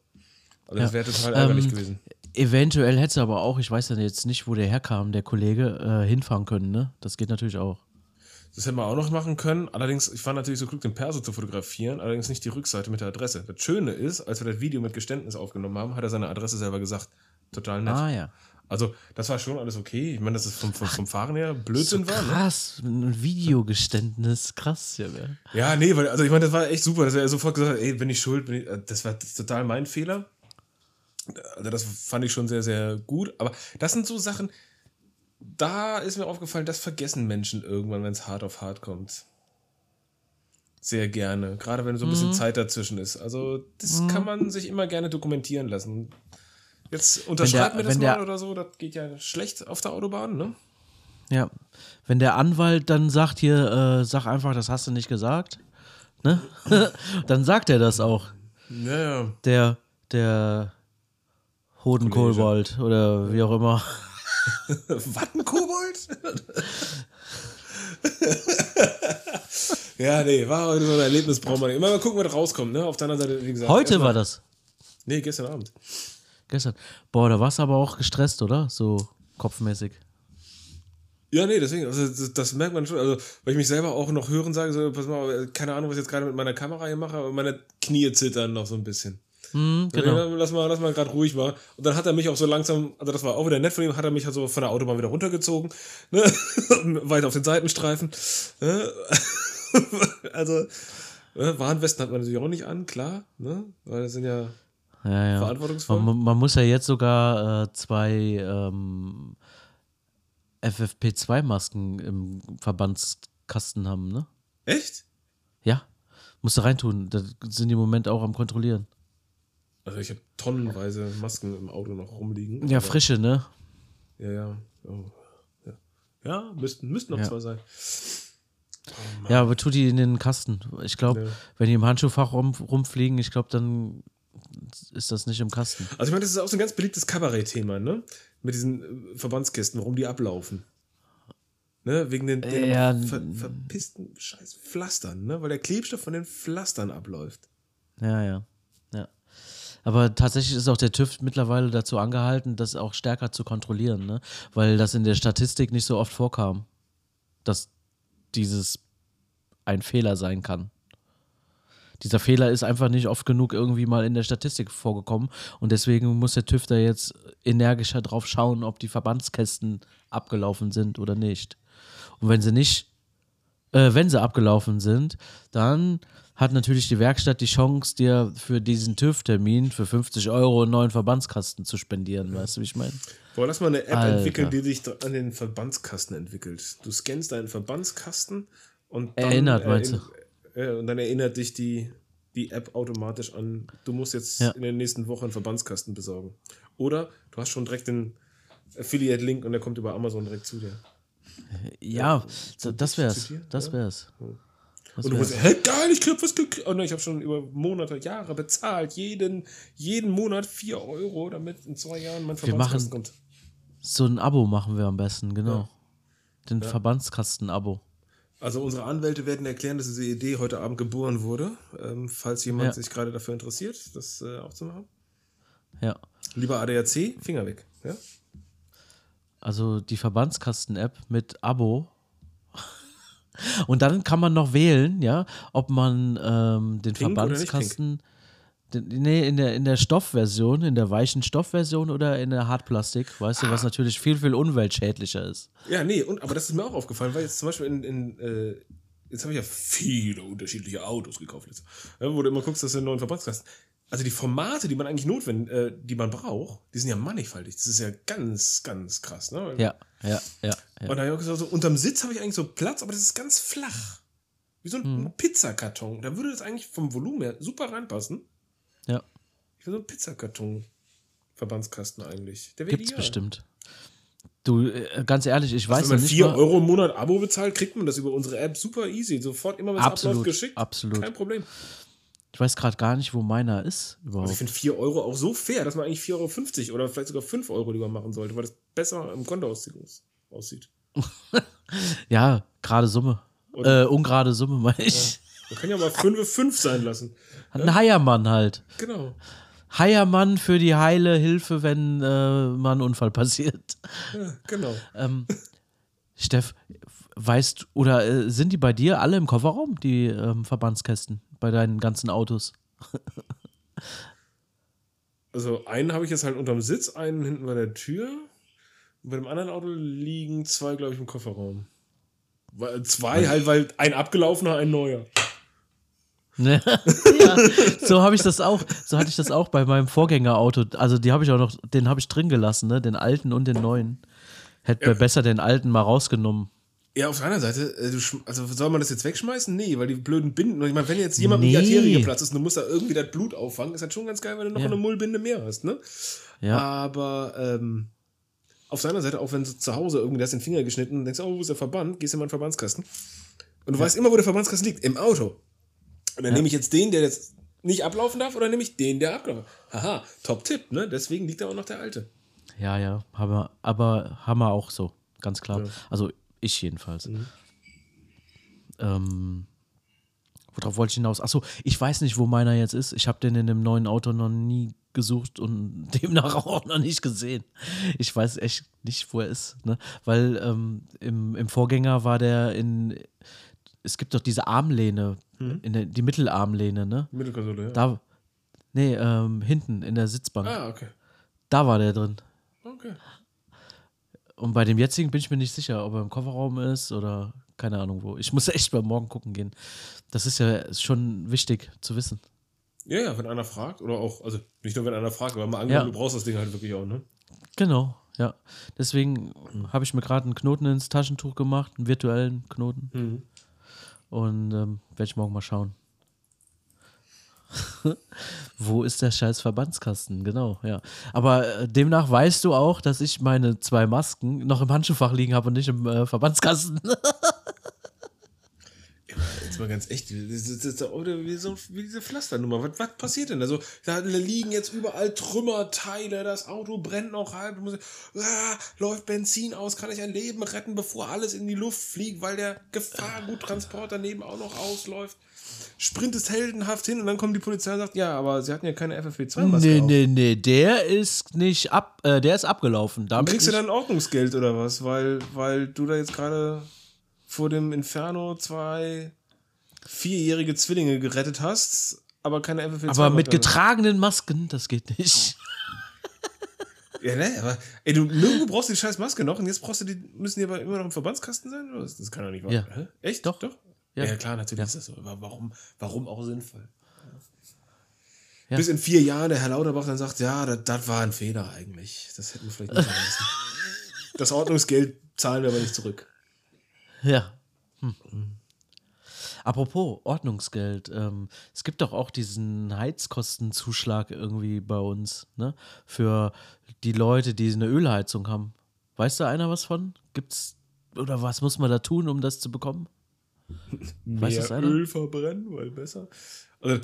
Also das wäre total ärgerlich ähm, gewesen. Eventuell hätte aber auch, ich weiß ja jetzt nicht, wo der herkam, der Kollege, äh, hinfahren können, ne? Das geht natürlich auch. Das hätten wir auch noch machen können. Allerdings, ich war natürlich so klug, den Perso zu fotografieren, allerdings nicht die Rückseite mit der Adresse. Das Schöne ist, als wir das Video mit Geständnis aufgenommen haben, hat er seine Adresse selber gesagt. Total nett. Ah, ja. Also, das war schon alles okay. Ich meine, dass es vom, vom, vom Fahren her Blödsinn so war. Ne? Krass, ne? ein Videogeständnis, krass, ja. Ne? Ja, nee, weil, also ich meine, das war echt super, dass er sofort gesagt hat, ey, bin ich schuld, bin ich, äh, das war das total mein Fehler. Also das fand ich schon sehr, sehr gut. Aber das sind so Sachen, da ist mir aufgefallen, das vergessen Menschen irgendwann, wenn es hart auf hart kommt. Sehr gerne. Gerade wenn so ein bisschen mhm. Zeit dazwischen ist. Also, das mhm. kann man sich immer gerne dokumentieren lassen. Jetzt unterschreibt mir das mal der, oder so, das geht ja schlecht auf der Autobahn, ne? Ja. Wenn der Anwalt dann sagt, hier, äh, sag einfach, das hast du nicht gesagt, ne? dann sagt er das auch. Ja, ja. Der, der Hodenkobold oder wie auch immer. Wattenkobold? ja, nee, war heute so ein Erlebnis, braucht man nicht. Immer mal gucken, was rauskommt, ne? Auf der anderen Seite, wie gesagt. Heute war das? Nee, gestern Abend. Gestern. Boah, da warst du aber auch gestresst, oder? So. kopfmäßig. Ja, nee, deswegen, also das, das, merkt man schon, also weil ich mich selber auch noch hören sage, so, pass mal, keine Ahnung, was ich jetzt gerade mit meiner Kamera hier mache, aber meine Knie zittern noch so ein bisschen. Hm, genau. Lass mal, lass mal gerade ruhig mal. Und dann hat er mich auch so langsam, also das war auch wieder nett von ihm, hat er mich also von der Autobahn wieder runtergezogen, ne? weiter auf den Seitenstreifen. Ne? also, ne? Warnwesten hat man natürlich auch nicht an, klar, ne? weil das sind ja, ja, ja. verantwortungsvoll. Man, man, muss ja jetzt sogar äh, zwei ähm, FFP2-Masken im Verbandskasten haben, ne? Echt? Ja. Musst du reintun. Da sind die im Moment auch am Kontrollieren. Also ich habe tonnenweise Masken im Auto noch rumliegen. Ja, frische, ne? Ja, ja. Oh, ja. ja, müssten, müssten noch Ja. zwei sein. Ja, aber tu die in den Kasten. Ich glaube, Ja. wenn die im Handschuhfach rum, rumfliegen, ich glaube, dann ist das nicht im Kasten. Also ich meine, das ist auch so ein ganz beliebtes Kabarett-Thema, ne? Mit diesen äh, Verbandskisten, warum die ablaufen. Ne? Wegen den, den Ja, ver verpissten scheiß Pflastern, ne? Weil der Klebstoff von den Pflastern abläuft. Ja. ja. Aber tatsächlich ist auch der TÜV mittlerweile dazu angehalten, das auch stärker zu kontrollieren, ne? Weil das in der Statistik nicht so oft vorkam, dass dieses ein Fehler sein kann. Dieser Fehler ist einfach nicht oft genug irgendwie mal in der Statistik vorgekommen und deswegen muss der TÜV da jetzt energischer drauf schauen, ob die Verbandskästen abgelaufen sind oder nicht. Und wenn sie nicht, äh, wenn sie abgelaufen sind, dann hat natürlich die Werkstatt die Chance, dir für diesen TÜV-Termin für 50 Euro einen neuen Verbandskasten zu spendieren. Weißt du, wie ich meine? Boah, lass mal eine App Alter. entwickeln, die sich an den Verbandskasten entwickelt. Du scannst deinen Verbandskasten und dann, Erinnert, meinst erinn- äh, und dann erinnert dich die, die App automatisch an, du musst jetzt Ja. in der nächsten Woche einen Verbandskasten besorgen. Oder du hast schon direkt den Affiliate-Link und der kommt über Amazon direkt zu dir. Ja, so, das wär's. zitieren, Das ja. wär's. Das Und du wär's. musst, hä, geil, ich krieg was gekriegt. Oh nein, ich habe schon über Monate, Jahre bezahlt. Jeden, jeden Monat 4 Euro, damit in zwei Jahren mein Verbandskasten kommt. So ein Abo machen wir am besten, genau. Ja. Den Verbandskasten-Abo. Also unsere Anwälte werden erklären, dass diese Idee heute Abend geboren wurde. Ähm, falls jemand Ja. sich gerade dafür interessiert, das äh, auch zu machen. Ja. Lieber ADAC, Finger weg. Ja? Also die Verbandskasten-App mit Abo. Und dann kann man noch wählen, ja, ob man ähm, den Pink Verbandskasten. Den, nee, in der, in der Stoffversion, in der weichen Stoffversion oder in der Hartplastik, weißt du, was Ah. natürlich viel, viel umweltschädlicher ist. Ja, nee, und, aber das ist mir auch aufgefallen, weil jetzt zum Beispiel in, in äh, jetzt habe ich ja viele unterschiedliche Autos gekauft, jetzt, ja, wo du immer guckst, dass du einen neuen Verbandskasten. Also die Formate, die man eigentlich notwendig, äh, die man braucht, die sind ja mannigfaltig. Das ist ja ganz, ganz krass. Ne? Ja, ja, ja. ja. Und da habe ich auch gesagt, so, unterm Sitz habe ich eigentlich so Platz, aber das ist ganz flach. Wie so ein Mhm. Pizzakarton. Da würde das eigentlich vom Volumen her super reinpassen. ja. Ich will so einen Pizzakarton-Verbandskasten eigentlich. Der Gibt's ideal. bestimmt. Du, äh, ganz ehrlich, ich weiß Wenn noch man nicht 4 mal, Euro im Monat Abo bezahlt, kriegt man das über unsere App super easy. Sofort immer, wenn es Absolut, abläuft, geschickt. absolut. Kein Problem. Ich weiß gerade gar nicht, wo meiner ist Also überhaupt. ich finde 4 Euro auch so fair, dass man eigentlich 4,50 Euro oder vielleicht sogar 5 Euro lieber machen sollte, weil das besser im Konto aussieht. Ja, gerade Summe. Oder- Äh, ungerade Summe, meine ich. Man kann ja mal 5 5 sein lassen. Ein Heiermann halt. Genau. Heiermann für die heile Hilfe, wenn äh, mal ein Unfall passiert. Ja, genau. Ähm, Steff, weißt oder äh, sind die bei dir alle im Kofferraum, die ähm, Verbandskästen, bei deinen ganzen Autos? Also einen habe ich jetzt halt unterm Sitz, einen hinten bei der Tür. Und bei dem anderen Auto liegen zwei, glaube ich, im Kofferraum. Weil, zwei halt, weil ein abgelaufener, ein neuer. Ne? ja, so habe ich das auch, so hatte ich das auch bei meinem Vorgängerauto. Also die habe ich auch noch, den habe ich drin gelassen, ne? Den alten und den neuen. Hätte mir besser den alten mal rausgenommen. Ja, auf der anderen Seite, äh, also soll man das jetzt wegschmeißen? Nee, weil die blöden Binden. Ich meine, wenn jetzt jemand Nee. die Arterie geplatzt ist und du musst da irgendwie das Blut auffangen, ist halt schon ganz geil, wenn du noch Ja. eine Mullbinde mehr hast, ne? Ja. Aber ähm, auf seiner Seite, auch wenn du zu Hause irgendwie das den Finger geschnitten und denkst, oh, wo ist der Verband? Gehst du mal in den Verbandskasten. Und du weißt immer, wo der Verbandskasten liegt. Im Auto. Und dann nehme ich jetzt den, der jetzt nicht ablaufen darf, oder nehme ich den, der ablaufen darf. Haha, Top-Tipp, ne? Deswegen liegt da auch noch der alte. Ja, ja, aber haben wir auch so, ganz klar. Also ich jedenfalls. Ähm, worauf wollte ich hinaus? Achso, ich weiß nicht, wo meiner jetzt ist. Ich habe den in dem neuen Auto noch nie gesucht und demnach auch noch nicht gesehen. Ich weiß echt nicht, wo er ist. Ne? Weil ähm, im, im Vorgänger war der in. Es gibt doch diese Armlehne, Mhm. in der, die Mittelarmlehne, ne? Mittelkonsole, ja. Da. Nee, ähm, hinten in der Sitzbank. Ah, okay. Da war der drin. Okay. Und bei dem jetzigen bin ich mir nicht sicher, ob er im Kofferraum ist oder keine Ahnung wo. Ich muss echt mal morgen gucken gehen. Das ist ja schon wichtig zu wissen. Ja, ja, wenn einer fragt, oder auch, also nicht nur wenn einer fragt, aber mal angenommen, Ja. du brauchst das Ding halt wirklich auch, ne? Genau, ja. Deswegen habe ich mir gerade einen Knoten ins Taschentuch gemacht, einen virtuellen Knoten. Mhm. Und ähm, werde ich morgen mal schauen. Wo ist der scheiß Verbandskasten? Genau, ja. Aber äh, demnach weißt du auch, dass ich meine zwei Masken noch im Handschuhfach liegen habe und nicht im äh, Verbandskasten. Jetzt mal ganz echt, das ist, oder wie, so, wie diese Pflasternummer. Was, was passiert denn? Also, da liegen jetzt überall Trümmerteile, das Auto brennt noch halb, muss, ah, läuft Benzin aus, kann ich ein Leben retten, bevor alles in die Luft fliegt, weil der Gefahrguttransport daneben auch noch ausläuft. Sprintest heldenhaft hin und dann kommt die Polizei und sagt, ja, aber sie hatten ja keine FFP2-Maske nee, auf. nee, nee, der ist nicht ab, äh, der ist abgelaufen. Damit kriegst du dann Ordnungsgeld oder was? Weil, weil du da jetzt gerade vor dem Inferno zwei vierjährige Zwillinge gerettet hast, aber keine FFP2 aber mit getragenen Masken, das geht nicht. Ja, ne, aber ey, du nirgendwo brauchst die scheiß Maske noch und jetzt brauchst du die, müssen die aber immer noch im Verbandskasten sein? Oder? was? Das kann doch nicht wahr Ja. Hä? Echt? Doch. Doch? Ja. Ja, klar, natürlich Ja. ist das so. Aber warum, warum auch sinnvoll? Ja. Bis in vier Jahren der Herr Lauterbach dann sagt, ja, das, das war ein Fehler eigentlich. Das hätten wir vielleicht nicht machen müssen. Das Ordnungsgeld zahlen wir aber nicht zurück. Ja. Hm. Apropos Ordnungsgeld, ähm, es gibt doch auch diesen Heizkostenzuschlag irgendwie bei uns, ne? Für die Leute, die eine Ölheizung haben. Weiß da einer was von? Gibt's oder was muss man da tun, um das zu bekommen? Weiß Mehr das einer? Öl verbrennen, weil besser. Also,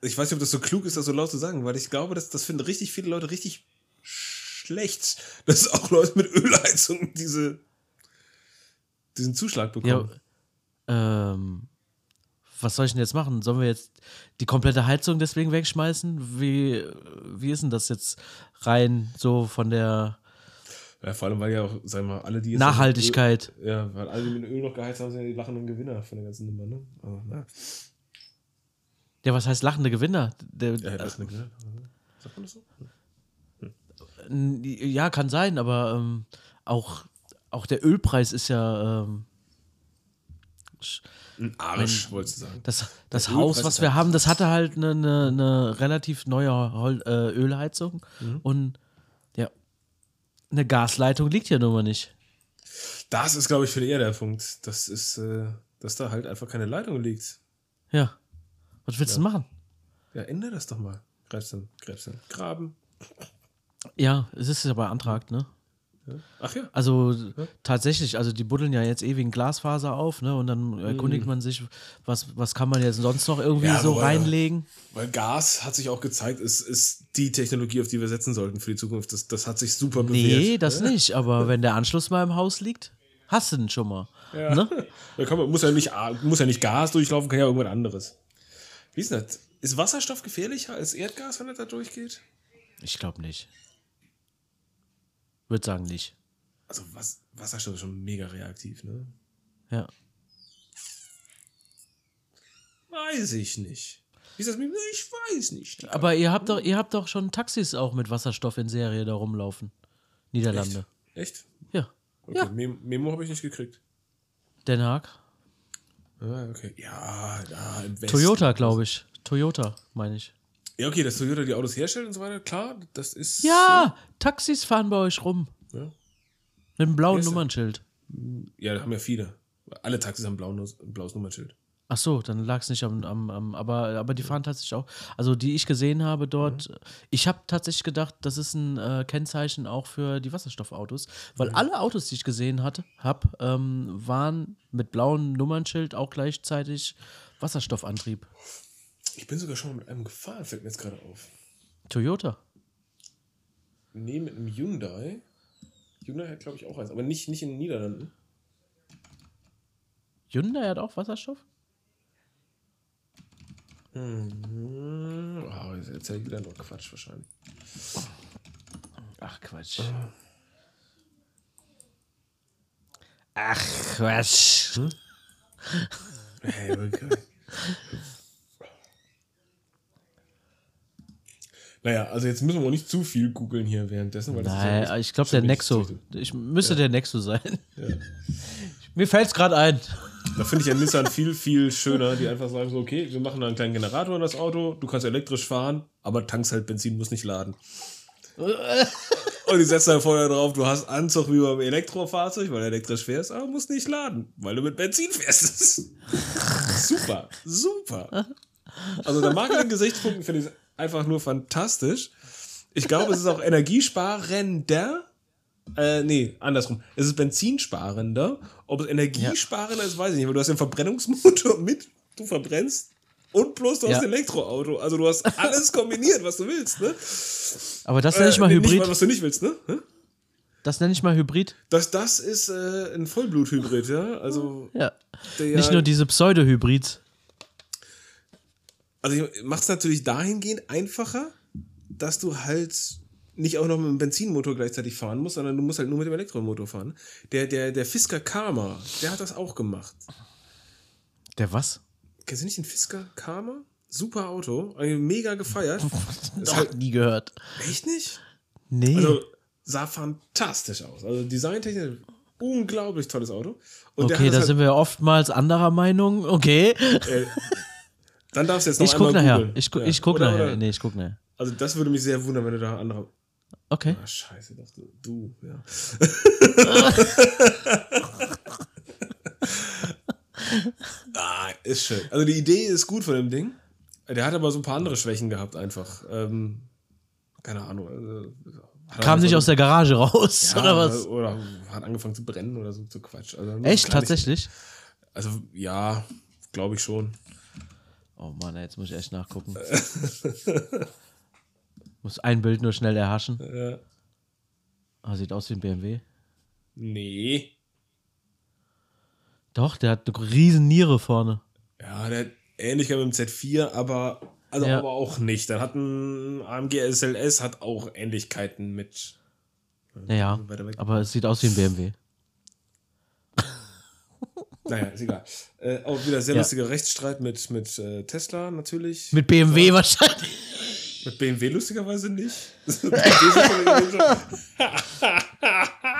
ich weiß nicht, ob das so klug ist, das so laut zu sagen, weil ich glaube, dass, das finden richtig viele Leute richtig schlecht, dass auch Leute mit Ölheizung diese, diesen Zuschlag bekommen. Ja, ähm, was soll ich denn jetzt machen? Sollen wir jetzt die komplette Heizung deswegen wegschmeißen? Wie, wie ist denn das jetzt rein so von der Ja, vor allem, weil ja auch, sagen wir mal, alle, die Nachhaltigkeit? Öl, ja, weil alle, die mit Öl noch geheizt haben, sind ja die lachenden Gewinner von der ganzen Nummer, ne? Aber, na, Ja, was heißt lachende Gewinner? Der, ja, lachende Gewinner. Sagt man das so? Ja, kann sein, aber ähm, auch, auch der Ölpreis ist ja ähm, sch- Ein Arsch, wolltest du sagen. das, das Haus, was wir haben, das hatte halt eine, eine, eine relativ neue Hol äh, Ölheizung Mhm. und ja, eine Gasleitung liegt hier nun mal nicht. Das ist, glaube ich, viel eher der Punkt. Das ist, äh, dass da halt einfach keine Leitung liegt. Ja, was willst du denn machen? Ja, ändere das doch mal. Greifst dann, greifst dann. Graben. Ja, es ist ja beantragt, ne? Ach ja. Also tatsächlich, also die buddeln ja jetzt ewig Glasfaser auf, ne? Und dann erkundigt man sich, was, was kann man jetzt sonst noch irgendwie Mhm. Ja, so wobei- reinlegen? Weil Gas hat sich auch gezeigt, ist, ist die Technologie, auf die wir setzen sollten für die Zukunft. Das, das hat sich super bewährt. Nee, das nicht. Aber wenn der Anschluss mal im Haus liegt, hast du den schon mal. Ja. Ne? Da kann man, muss, ja nicht, muss ja nicht Gas durchlaufen, kann ja irgendwas anderes. Wie ist denn das? Ist Wasserstoff gefährlicher als Erdgas, wenn das da durchgeht? Ich glaube nicht. Würde sagen nicht. Also was, Wasserstoff ist schon mega reaktiv, ne? Ja. Weiß ich nicht. Wie ist das mit Ich weiß nicht. Aber ihr habt doch, ihr habt doch schon Taxis auch mit Wasserstoff in Serie da rumlaufen. Niederlande. Echt? Ja. Okay, Ja. Mem Memo habe ich nicht gekriegt. Den Haag. Ah, okay. Ja, da im Westen. Toyota, glaube ich. Toyota, meine ich. Ja, okay, dass Toyota die Autos herstellt und so weiter, klar, das ist. Ja, Taxis fahren bei euch rum. Ja, Mit einem blauen? Nummernschild. ja da haben ja viele. Alle Taxis haben blauen, ein blaues Nummernschild. Ach so, dann lag es nicht am, am, am aber, aber die fahren tatsächlich auch. Also die ich gesehen habe dort, ich habe tatsächlich gedacht, das ist ein äh, Kennzeichen auch für die Wasserstoffautos, weil alle Autos, die ich gesehen hatte, hab, ähm, waren mit blauem Nummernschild auch gleichzeitig Wasserstoffantrieb. Ich bin sogar schon mal mit einem gefahren, fällt mir jetzt gerade auf. Toyota. Nee, mit einem Hyundai. Hyundai hat, glaube ich, auch eins, aber nicht, nicht in den Niederlanden. Hyundai hat auch Wasserstoff? Mhm. Oh, jetzt erzähl ich wieder nur Quatsch wahrscheinlich. Ach, Quatsch. Ach, Quatsch. Hey, wirklich. naja, also jetzt müssen wir auch nicht zu viel googeln hier währenddessen. Weil das ist ja Nein, nicht- ich glaube, der Nexo. Ich müsste der Nexo sein. Mir fällt es gerade ein. Da finde ich ja Nissan viel, viel schöner, die einfach sagen so, okay, wir machen da einen kleinen Generator in das Auto, du kannst elektrisch fahren, aber tankst halt Benzin, musst nicht laden. Und die setzen dann vorher drauf, du hast Anzug wie beim Elektrofahrzeug, weil du elektrisch fährst, aber musst nicht laden, weil du mit Benzin fährst. super, super. Also der Marketing-Gesichtspunkten finde ich einfach nur fantastisch. Ich glaube, es ist auch energiesparender. Äh, nee, andersrum. Es ist benzinsparender. Ob es energiesparender ist, weiß ich nicht, weil du hast den Verbrennungsmotor mit, du verbrennst und plus du Ja. hast ein Elektroauto. Also du hast alles kombiniert, was du willst, ne? Aber das nenne ich mal Äh, Hybrid. Nicht, was du nicht willst, ne? Hä? Das nenne ich mal Hybrid. Das, das ist äh, ein Vollbluthybrid, ja? Also, Ja. der, Nicht nur diese Pseudo-Hybrids. Also macht es natürlich dahingehend einfacher, dass du halt nicht auch noch mit dem Benzinmotor gleichzeitig fahren musst, sondern du musst halt nur mit dem Elektromotor fahren. Der, der, der Fisker Karma, der hat das auch gemacht. Der was? Kennst du nicht den Fisker Karma? Super Auto, ich mega gefeiert. Ist Doch, halt, nie gehört. echt nicht? Nee. Also sah fantastisch aus. Also designtechnisch unglaublich tolles Auto. Und okay, da das sind wir oftmals anderer Meinung. Okay. halt, äh, dann darfst du jetzt noch Ich guck einmal nachher. googeln. Ich, gu Ja. ich guck Oder- nachher. oder- Nee, ich guck nachher. Also das würde mich sehr wundern, wenn du da andere. Okay. Ah, scheiße, dachte du, ja. ah, ist schön. Also die Idee ist gut von dem Ding. Der hat aber so ein paar andere Schwächen gehabt einfach. Ähm, keine Ahnung. Also, Kam nicht so- aus der Garage raus, ja, oder was? Oder hat angefangen zu brennen oder so zu Quatsch. Also, Echt, tatsächlich? Also ja, glaube ich schon. Oh Mann, jetzt muss ich echt nachgucken. muss ein Bild nur schnell erhaschen. Ja. Ah, sieht aus wie ein BMW. Nee. Doch, der hat eine riesen Niere vorne. Ja, der hat Ähnlichkeit mit dem Z4, aber also Ja. aber auch nicht. Dann hat ein AMG SLS hat auch Ähnlichkeiten mit. Ja, Weiter weg. aber es sieht aus wie ein BMW. Naja, ist egal. Äh, auch wieder sehr Ja. lustiger Rechtsstreit mit, mit äh, Tesla natürlich. Mit BMW wahrscheinlich. Mit BMW lustigerweise nicht.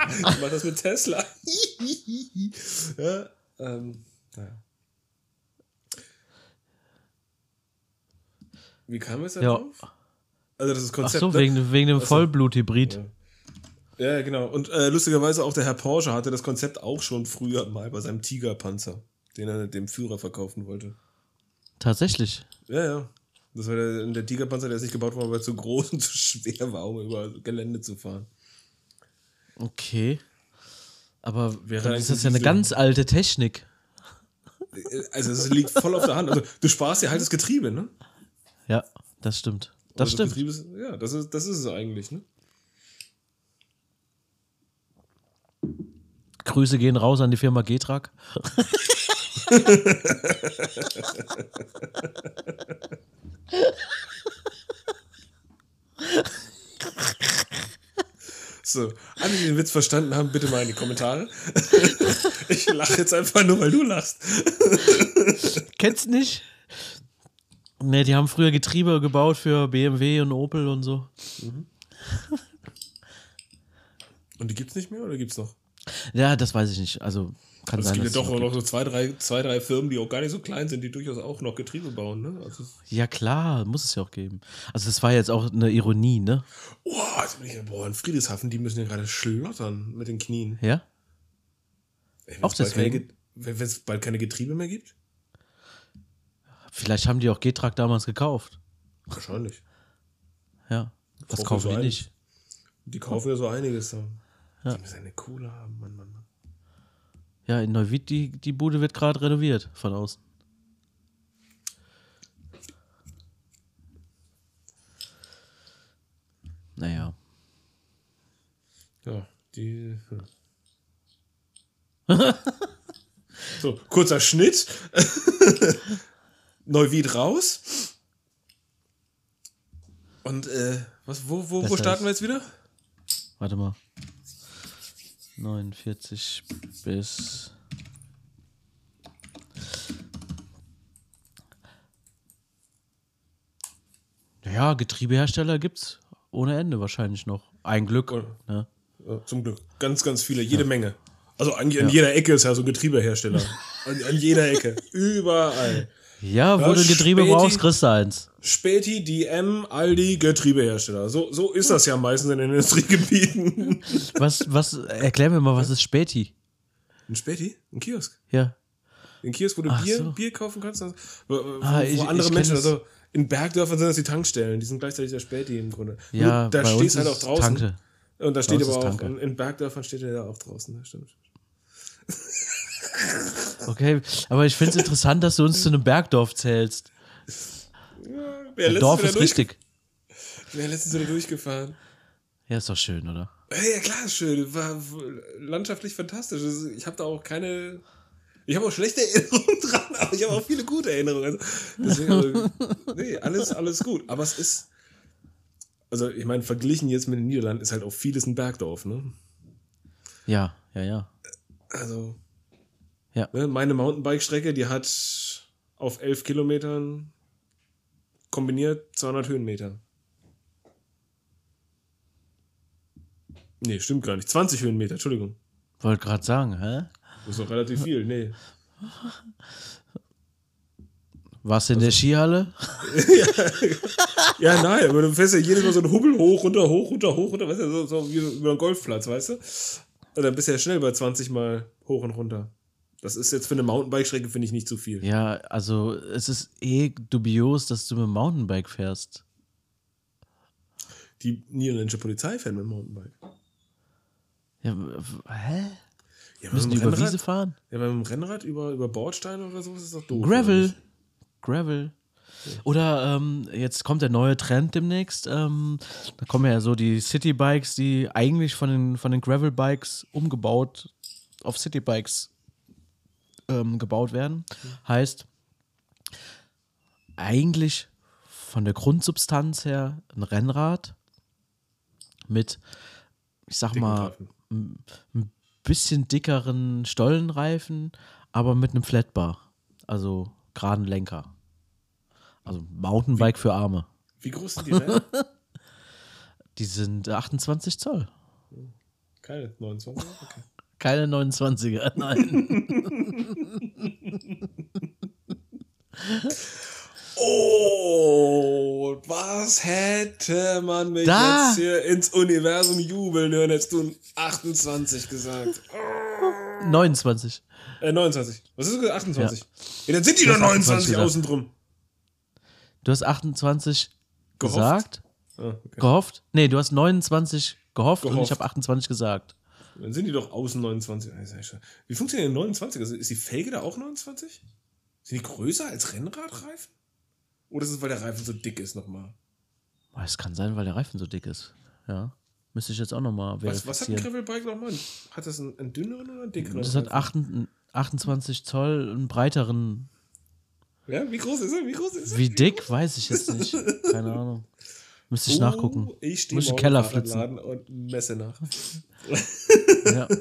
Ich mach das mit Tesla. ja, ähm, naja. Wie kam es da Ja. Also das ist Ach Konzept. so, ne? wegen, wegen dem Ach. Vollbluthybrid. Ja, genau. Und äh, lustigerweise auch der Herr Porsche hatte das Konzept auch schon früher mal bei seinem Tigerpanzer, den er dem Führer verkaufen wollte. Tatsächlich. Ja, ja. Das war der, der Tigerpanzer, der ist nicht gebaut worden, weil er zu groß und zu schwer war, um über Gelände zu fahren. Okay. Aber Wäre dann ist das ja eine ganz alte Technik. Äh, Also es liegt voll auf der Hand. Also du sparst dir halt das Getriebe, ne? Ja, das stimmt. Das also stimmt. Ist, ja, das ist, das ist es eigentlich, ne? Grüße gehen raus an die Firma Getrag. So, alle, die den Witz verstanden haben, bitte mal in die Kommentare. ich lache jetzt einfach nur, weil du lachst. Kennst du nicht? Ne, die haben früher Getriebe gebaut für BMW und Opel und so. Und die gibt's nicht mehr oder gibt's noch? Ja, das weiß ich nicht. Also kann Also es sein, gibt ja doch es auch noch so zwei drei, zwei, drei Firmen, die auch gar nicht so klein sind, die durchaus auch noch Getriebe bauen, ne? Also. Ja klar, muss es ja auch geben. Also das war jetzt auch eine Ironie, ne? oh, jetzt bin ich, boah, in Friedrichshafen, die müssen ja gerade schlottern mit den Knien. Ja? Ey, Auch deswegen? Ge- Wenn es bald keine Getriebe mehr gibt? Vielleicht haben die auch Getrag damals gekauft. Wahrscheinlich. Ja. Was Kaufen so die nicht? Die kaufen ja so einiges. So. Ja. Die müssen eine Kohle haben, Mann, Mann, Mann. Ja, in Neuwied, die, die Bude wird gerade renoviert von außen. Naja. Ja, die. hm. so, kurzer Schnitt. Neuwied raus. Und äh, was, wo, wo, wo starten wir jetzt wieder? Warte mal. 49 bis. Ja, Getriebehersteller gibt's ohne Ende wahrscheinlich noch. Ein Glück. Oh. Ne? Ja, zum Glück. Ganz, ganz viele, jede Menge. Also an, an jeder Ecke ist ja so ein Getriebehersteller. an, an jeder Ecke. Überall. Ja, wo Ja, du ein Getriebe Späti- brauchst, kriegst du eins. Späti, DM, Aldi, Getriebehersteller. So, so ist das ja meistens in den Industriegebieten. Was, was, erklär mir mal, was ist Späti? Ein Späti? Ein Kiosk. Ja. Ein Kiosk, wo du Ach Bier, so. Bier kaufen kannst. Also, wo, Ah, wo ich- andere ich Menschen, also in Bergdörfern sind das die Tankstellen. Die sind gleichzeitig der Späti im Grunde. Ja, Nur, da stehst halt auch draußen. Tanke. Und da steht aber auch, Tanke. in, in Bergdörfern steht er ja auch draußen. Das stimmt. Okay, aber ich finde es interessant, dass du uns zu einem Bergdorf zählst. Wer Ein Dorf ist richtig. Wer letztens wieder durchgefahren? Ja, ist doch schön, oder? Ja klar, ist schön. War landschaftlich fantastisch. Ich habe da auch keine. Ich habe auch schlechte Erinnerungen dran, aber ich habe auch viele gute Erinnerungen. Also, deswegen, also, nee, alles, alles gut. Aber es ist. Also, ich meine, verglichen jetzt mit den Niederlanden ist halt auch vieles ein Bergdorf, ne? Ja, ja, ja. Also. Ja. Ne, meine Mountainbike-Strecke, die hat auf 11 Kilometern kombiniert 200 Höhenmeter. Nee, stimmt gar nicht. 20 Höhenmeter, Entschuldigung. Wollte gerade sagen, hä? Das ist doch relativ viel. Nee. Warst du in der Skihalle? Ja, nein, aber du fährst ja jedes Mal so einen Hubbel hoch, runter, hoch, runter, hoch, runter, weißt du, so, so wie über einen Golfplatz, weißt du? Und dann bist du ja schnell bei 20 Mal hoch und runter. Das ist jetzt für eine Mountainbike-Strecke, finde ich, nicht zu viel. Ja, also es ist eh dubios, dass du mit dem Mountainbike fährst. Die niederländische Polizei fährt mit dem Mountainbike. Ja, hä? Ja, Müssen die dem über Rennrad- Wiese fahren? Ja, beim Rennrad über, über Bordsteine oder so ist doch doof. Gravel. Gravel. Oder ähm, jetzt kommt der neue Trend demnächst. Ähm, da kommen ja so die Citybikes, die eigentlich von den, von den Gravel-Bikes umgebaut auf Citybikes ähm, gebaut werden. Heißt, eigentlich von der Grundsubstanz her ein Rennrad mit, ich sag mal, ein bisschen dickeren Stollenreifen, aber mit einem Flatbar. Also geraden Lenker. Also Mountainbike für Arme. Wie groß sind die Räder? Die sind 28 Zoll. Keine 29. Okay. Keine 29er, nein. Oh, was hätte man mich Da. jetzt hier ins Universum jubeln hören? Hättest du 28 gesagt. 29. Äh, 29. Was ist das? 28? Ja, Ja. dann sind die doch hast 29 28 außen drum. Du hast 28 Gehofft? gesagt? Ah, okay. Gehofft? Nee, du hast 29 gehofft, und Gehofft. ich habe 28 gesagt. Dann sind die doch außen 29. Ah, ist ja schon- Wie funktioniert denn 29? Also ist die Felge da auch 29? Sind die größer als Rennradreifen? Oder ist es, weil der Reifen so dick ist nochmal? Oh, Es kann sein, weil der Reifen so dick ist. Ja. Müsste ich jetzt auch nochmal Was, was hat ein. Gravelbike nochmal? Hat das einen, einen dünneren oder einen dickeren? Das hat Reifen? 28 28 Zoll, einen breiteren. Ja, wie groß ist er? Wie groß ist er? Wie dick, weiß ich jetzt nicht. Keine Ahnung. Müsste ich nachgucken. Oh, Ich stehe Keller im Fahrradladen flitzen. und messe nach. Ja.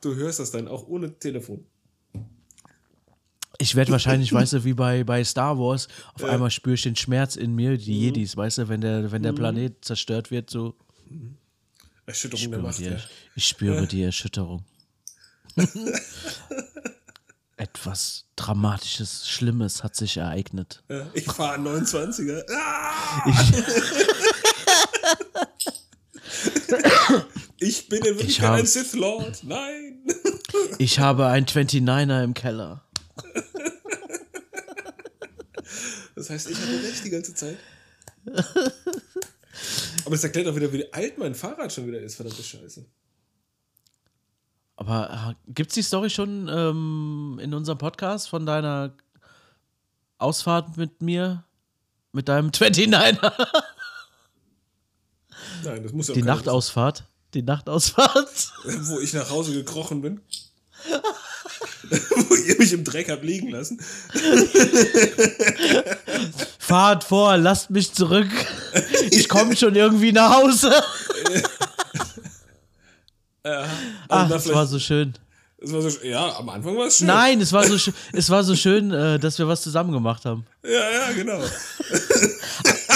Du hörst das dann auch ohne Telefon. Ich werde wahrscheinlich, weißt du, wie bei, bei Star Wars, auf einmal spüre ich den Schmerz in mir, die Jedis, weißt du, wenn der, wenn der Planet zerstört wird, so. Erschütterung Ich der spüre, Macht. die, Ja. ich spüre die Erschütterung. Etwas Dramatisches, Schlimmes hat sich ereignet. Ja, Ich fahre einen 29er. Ah! Ich bin in Ich Wirklichkeit ein Sith Lord. Nein. Ich habe einen 29er im Keller. Das heißt, ich hatte recht die ganze Zeit. Aber es erklärt auch wieder, wie alt mein Fahrrad schon wieder ist, verdammte Scheiße. Aber gibt es die Story schon ähm, in unserem Podcast von deiner Ausfahrt mit mir? Mit deinem 29er? Nein, das muss ja auch Die Nachtausfahrt? Die Nachtausfahrt? Wo ich nach Hause gekrochen bin. wo ihr mich im Dreck habt liegen lassen. Fahrt vor, lasst mich zurück. Ich komme schon irgendwie nach Hause. Ja. Ach, Und dann es war so schön. es war so, ja, am Anfang war es schön. Nein, es war so, schön, es war so schön, äh, dass wir was zusammen gemacht haben. Ja, ja, genau.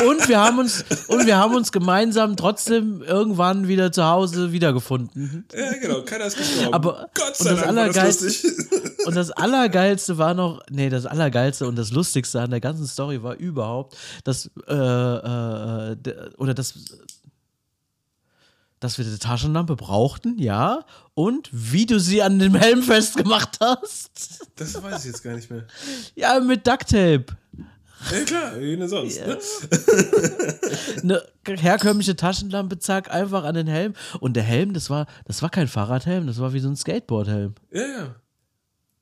Und wir haben uns, und wir haben uns gemeinsam trotzdem irgendwann wieder zu Hause wiedergefunden. Ja, genau. Keiner ist gestorben. Aber- Gott und sei das Dank war das Allergeilste- lustig. Und das Allergeilste war noch, nee, das Allergeilste und das Lustigste an der ganzen Story war überhaupt, dass, äh, äh, d- oder das, dass wir die Taschenlampe brauchten, ja, und wie du sie an dem Helm festgemacht hast. Das weiß ich jetzt gar nicht mehr. Ja, mit Ducktape. Ja, klar, wie denn sonst. Ne? Eine herkömmliche Taschenlampe, zack, einfach an den Helm. Und der Helm, das war, das war kein Fahrradhelm, das war wie so ein Skateboardhelm. Ja, ja.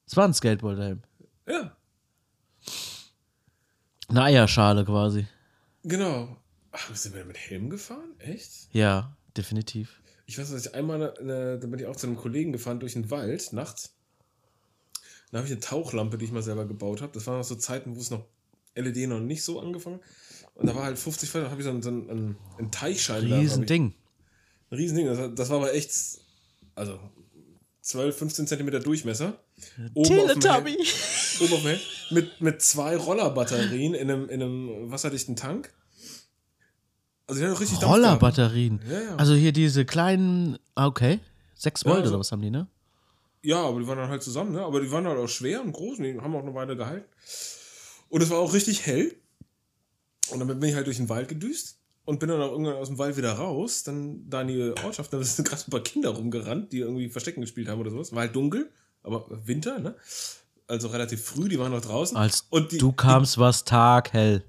Es war ein Skateboardhelm. Ja, Eine Eierschale quasi. genau. Ach, sind wir mit Helm gefahren? Echt? Ja, definitiv. Ich weiß, dass ich einmal, eine, da bin ich auch zu einem Kollegen gefahren durch den Wald nachts. Da habe ich eine Tauchlampe, die ich mal selber gebaut habe. Das waren noch so Zeiten, wo es noch LED noch nicht so angefangen. Und da war halt 50 Volt, da habe ich so einen, so einen, einen, ich- Riesending. Ein Riesending. Das, war- das war aber echt, also 12, 15 Zentimeter Durchmesser. Oben auf dem Teletubby. Oben auf dem Helm. Mit, mit zwei Rollerbatterien in einem, in einem wasserdichten Tank. Also die haben richtig Dampf. Rollerbatterien. Ja, ja. Also hier diese kleinen, ah, okay. 6 Volt also- oder was haben die, ne? Ja, aber die waren dann halt zusammen, ne? Aber die waren halt auch schwer und groß und die haben auch eine Weile gehalten. Und es war auch richtig hell. Und damit bin ich halt durch den Wald gedüst und bin dann auch irgendwann aus dem Wald wieder raus. Dann da in die Ortschaft, da sind gerade ein paar Kinder rumgerannt, die irgendwie Verstecken gespielt haben oder sowas. War halt dunkel, aber Winter, ne? Also relativ früh, die waren noch draußen. Als und die, du kamst, war es taghell.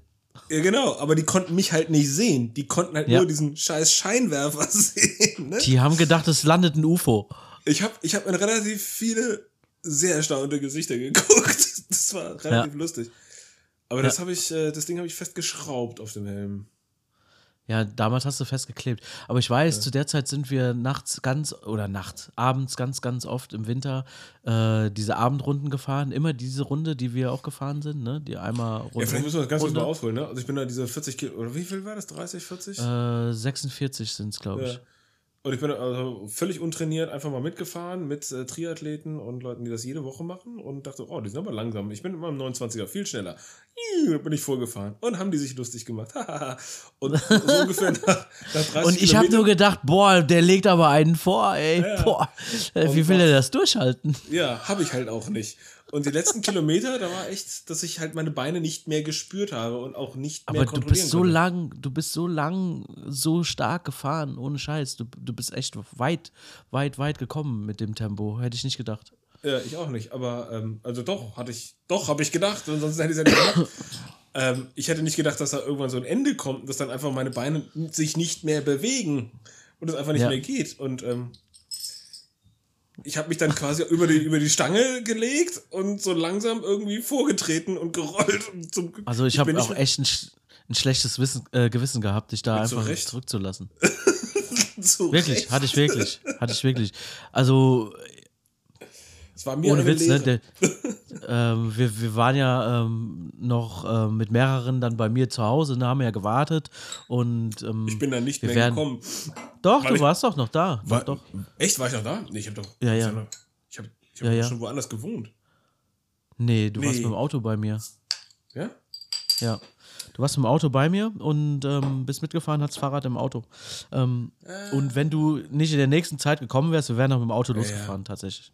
Ja, genau, aber die konnten mich halt nicht sehen. Die konnten halt Ja. nur diesen scheiß Scheinwerfer sehen, ne? Die haben gedacht, es landet ein UFO. Ich habe ich hab in relativ viele sehr erstaunte Gesichter geguckt. Das war relativ lustig. Aber das habe ich, äh, das Ding habe ich festgeschraubt auf dem Helm. Ja, damals hast du festgeklebt. Aber ich weiß, zu der Zeit sind wir nachts ganz, oder nachts, abends ganz, ganz oft im Winter äh, diese Abendrunden gefahren. Immer diese Runde, die wir auch gefahren sind, ne? Die einmal Runde. Ja, vielleicht müssen wir das ganz kurz Runde. mal ausholen, ne? Also ich bin da diese 40 Kilo, oder wie viel war das? 30, 40? Äh, 46 sind es, glaube ich. Ja. Und ich bin also völlig untrainiert einfach mal mitgefahren mit äh, Triathleten und Leuten, die das jede Woche machen und dachte, oh, die sind aber langsam. Ich bin immer im 29er viel schneller. Iu, bin ich vorgefahren und haben die sich lustig gemacht. und so ungefähr nach, nach 30 Und ich habe nur gedacht, boah, der legt aber einen vor, ey. Ja. Boah, äh, wie will er das durchhalten? Ja, habe ich halt auch nicht. Und die letzten Kilometer, da war echt, dass ich halt meine Beine nicht mehr gespürt habe und auch nicht mehr Aber du kontrollieren bist so konnte. lang, du bist so lang, so stark gefahren, ohne Scheiß. Du, du bist echt weit, weit, weit gekommen mit dem Tempo. Hätte ich nicht gedacht. Ja, ich auch nicht. Aber ähm, also doch, hatte ich, doch, habe ich gedacht. Und sonst hätte ich es ja nicht gemacht. ähm, ich hätte nicht gedacht, dass da irgendwann so ein Ende kommt, dass dann einfach meine Beine sich nicht mehr bewegen und es einfach nicht Ja. mehr geht. Und ähm, ich habe mich dann quasi über die, über die Stange gelegt und so langsam irgendwie vorgetreten und gerollt. Und zum, Also ich, bin habe auch echt ein, ein schlechtes Wissen, äh, Gewissen gehabt, dich da einfach Recht. zurückzulassen. Wirklich, hatte ich wirklich. Hatte ich wirklich. Also Es war mir ohne Witz, ne? Der, ähm, wir, wir waren ja ähm, noch äh, mit mehreren dann bei mir zu Hause, ne, haben ja gewartet und ähm, Ich bin dann nicht mehr werden- gekommen. doch, du ich- warst doch noch da. War, doch. Echt, war ich noch da? Nee, ich habe doch. Ja, ja. Ich habe ich hab Ja, ja. schon woanders gewohnt. Nee, du warst Nee. mit dem Auto bei mir. Ja? Ja. Du warst im Auto bei mir und ähm, bist mitgefahren, hast Fahrrad im Auto. Ähm, Und wenn du nicht in der nächsten Zeit gekommen wärst, wir wären noch mit dem Auto losgefahren, tatsächlich.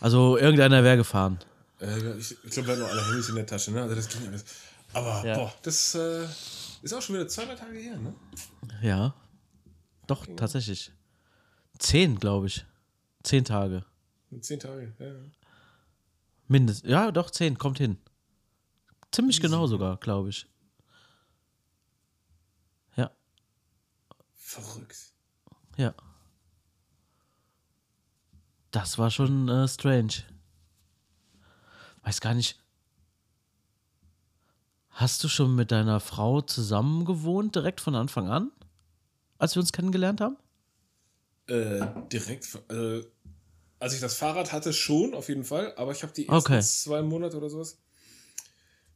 Also irgendeiner wäre gefahren. Äh, ich glaube, wir hatten noch alle Handys in der Tasche, ne? Also das ging alles. Aber Ja. boah, das äh, ist auch schon wieder zwei, drei Tage her, ne? Ja. Doch, tatsächlich. Zehn, glaube ich. Zehn Tage. Zehn Tage, ja. Mindestens. Ja, doch, zehn, kommt hin. Ziemlich genau sogar, glaube ich. Ja, Verrückt. ja. Das war schon äh, strange. Weiß gar nicht. Hast du schon mit deiner Frau zusammen gewohnt, direkt von Anfang an? Als wir uns kennengelernt haben? Äh, direkt, äh, als ich das Fahrrad hatte, schon, auf jeden Fall. Aber ich habe die ersten Okay. zwei Monate oder sowas.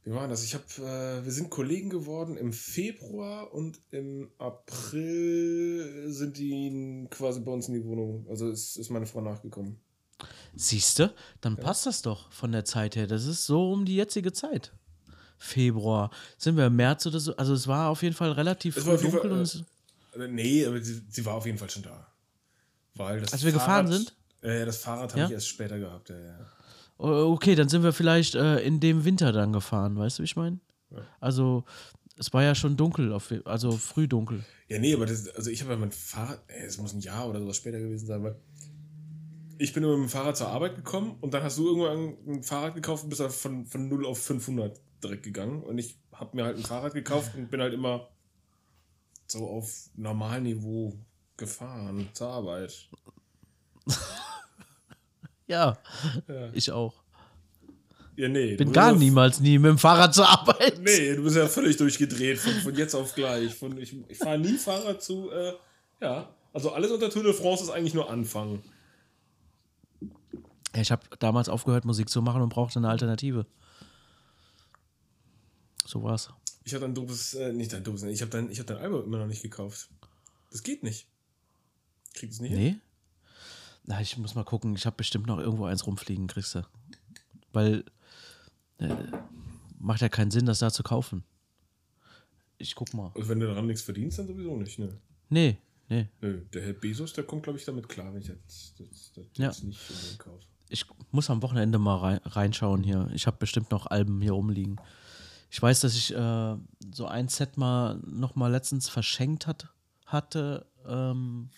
Wie war das? Ich habe, äh, wir sind Kollegen geworden im Februar und im April sind die quasi bei uns in die Wohnung. Also ist, ist meine Frau nachgekommen. Siehst du? Dann passt das doch von der Zeit her. Das ist so um die jetzige Zeit. Februar. Sind wir im März oder so? Also es war auf jeden Fall relativ Es früh dunkel Fall, und äh, es, Äh, Nee, aber sie, sie war auf jeden Fall schon da. Weil das Als wir gefahren sind? Äh, ja, das Fahrrad habe Ja? ich erst später gehabt. Ja, ja. Oh, Okay, dann sind wir vielleicht äh, in dem Winter dann gefahren, weißt du, wie ich meine? Also, es war ja schon dunkel, auf, also früh dunkel. ja, nee, aber das, also ich habe ja mein Fahrrad, es muss ein Jahr oder sowas später gewesen sein, weil ich bin immer mit dem Fahrrad zur Arbeit gekommen und dann hast du irgendwann ein Fahrrad gekauft und bist dann von, von 0 auf 500 direkt gegangen und ich habe mir halt ein Fahrrad gekauft und bin halt immer so auf Normalniveau gefahren zur Arbeit. Ja, Ja, ich auch. ja nee. Bin gar niemals nie mit dem Fahrrad zur Arbeit. Nee, du bist ja völlig durchgedreht von, von jetzt auf gleich. Von, ich ich fahre nie Fahrrad zu, äh, ja. Also alles unter Tour de France ist eigentlich nur Anfang. Ja, ich habe damals aufgehört, Musik zu machen und brauchte eine Alternative. So war's. Ich habe dein doofes, äh, nicht dein doofes, ich habe dein, ich hab dein Album immer noch nicht gekauft. Das geht nicht. Kriegst du es nicht hin? Na, ich muss mal gucken. Ich habe bestimmt noch irgendwo eins rumfliegen, kriegst du. Weil äh, macht ja keinen Sinn, das da zu kaufen. Ich guck mal. Also wenn du daran nichts verdienst, dann sowieso nicht, ne? Nee, nee. Nö, der Herr Bezos, der kommt, glaube ich, damit klar, wenn ich jetzt, das, das Ja. jetzt nicht kaufe. Ich muss am Wochenende mal rein, reinschauen hier. Ich habe bestimmt noch Alben hier rumliegen. Ich weiß, dass ich äh, so ein Set mal noch mal letztens verschenkt hat, hatte ähm,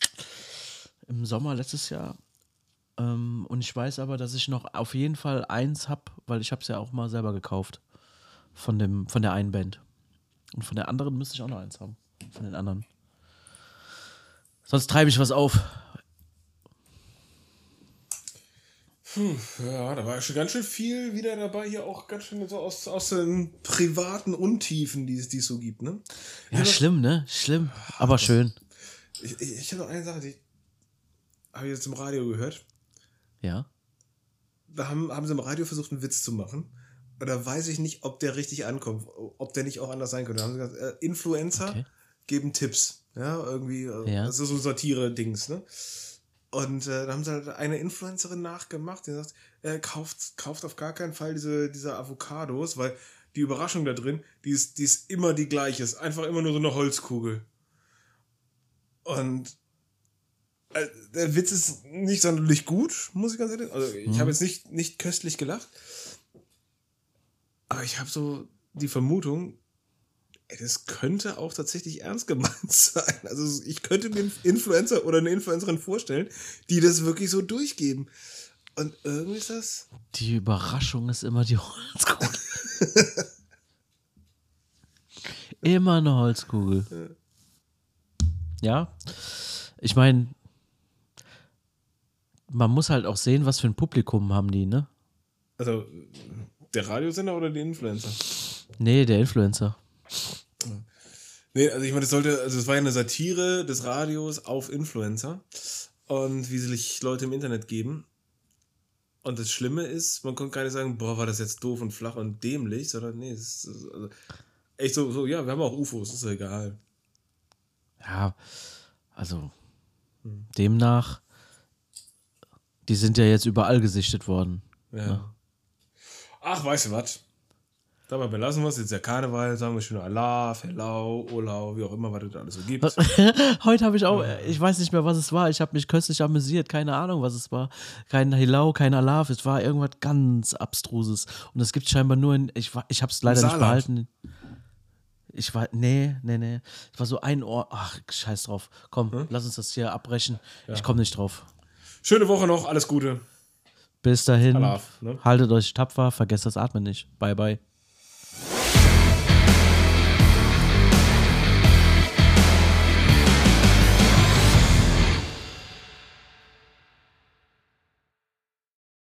im Sommer letztes Jahr. Ähm, und ich weiß aber, dass ich noch auf jeden Fall eins habe, weil ich habe es ja auch mal selber gekauft von dem von der einen Band. Und von der anderen müsste ich auch noch eins haben. Von den anderen. Sonst treibe ich was auf. Ja, da war schon ganz schön viel wieder dabei, hier auch ganz schön so aus, aus den privaten Untiefen, die es, die es so gibt, ne? Ja, schlimm, ne? Schlimm, aber schön. Ich, ich, ich habe noch eine Sache, die habe ich jetzt im Radio gehört. Ja. Da haben, haben sie im Radio versucht, einen Witz zu machen. Und da weiß ich nicht, ob der richtig ankommt, ob der nicht auch anders sein könnte. Da haben sie gesagt, äh, Influencer Okay. geben Tipps. Ja, irgendwie, äh, Ja. das ist so Satire-Dings, ne? Und äh, da haben sie halt eine Influencerin nachgemacht, die sagt, äh, kauft, kauft auf gar keinen Fall diese, diese Avocados, weil die Überraschung da drin, die ist, die ist immer die gleiche. Ist einfach immer nur so eine Holzkugel. Und der Witz ist nicht sonderlich gut, muss ich ganz ehrlich Also ich habe jetzt nicht, nicht köstlich gelacht. Aber ich habe so die Vermutung, ey, das könnte auch tatsächlich ernst gemeint sein. Also ich könnte mir einen Influencer oder eine Influencerin vorstellen, die das wirklich so durchgeben. Und irgendwie ist das. Die Überraschung ist immer die Holzkugel. immer eine Holzkugel. Ja. Ich meine, man muss halt auch sehen, was für ein Publikum haben die, ne? Also der Radiosender oder die Influencer? Nee, der Influencer. Nee, also ich meine, das sollte, also es war ja eine Satire des Radios auf Influencer und wie sich Leute im Internet geben. Und das Schlimme ist, man konnte gar nicht sagen, boah, war das jetzt doof und flach und dämlich, sondern nee, es ist also echt so, so, ja, wir haben auch UFOs, ist egal. Ja, also demnach, die sind ja jetzt überall gesichtet worden. Ja. Ach, weißt du was? Dabei belassen wir es, jetzt ja Karneval, sagen wir schön Allah, Hello, Olau, wie auch immer, was es da alles so gibt. Heute habe ich auch, ich weiß nicht mehr, was es war. Ich habe mich köstlich amüsiert. Keine Ahnung, was es war. Kein Hilau, kein Alaf. Es war irgendwas ganz Abstruses. Und es gibt scheinbar nur in, ich, ich habe es leider nicht behalten. Ich war, nee, nee, nee. Es war so ein Ohr. Ach, scheiß drauf. Komm, lass uns das hier abbrechen. Ich komme nicht drauf. Schöne Woche noch, alles Gute. Bis dahin. Alaf, ne? Haltet euch tapfer, vergesst das Atmen nicht. Bye, bye.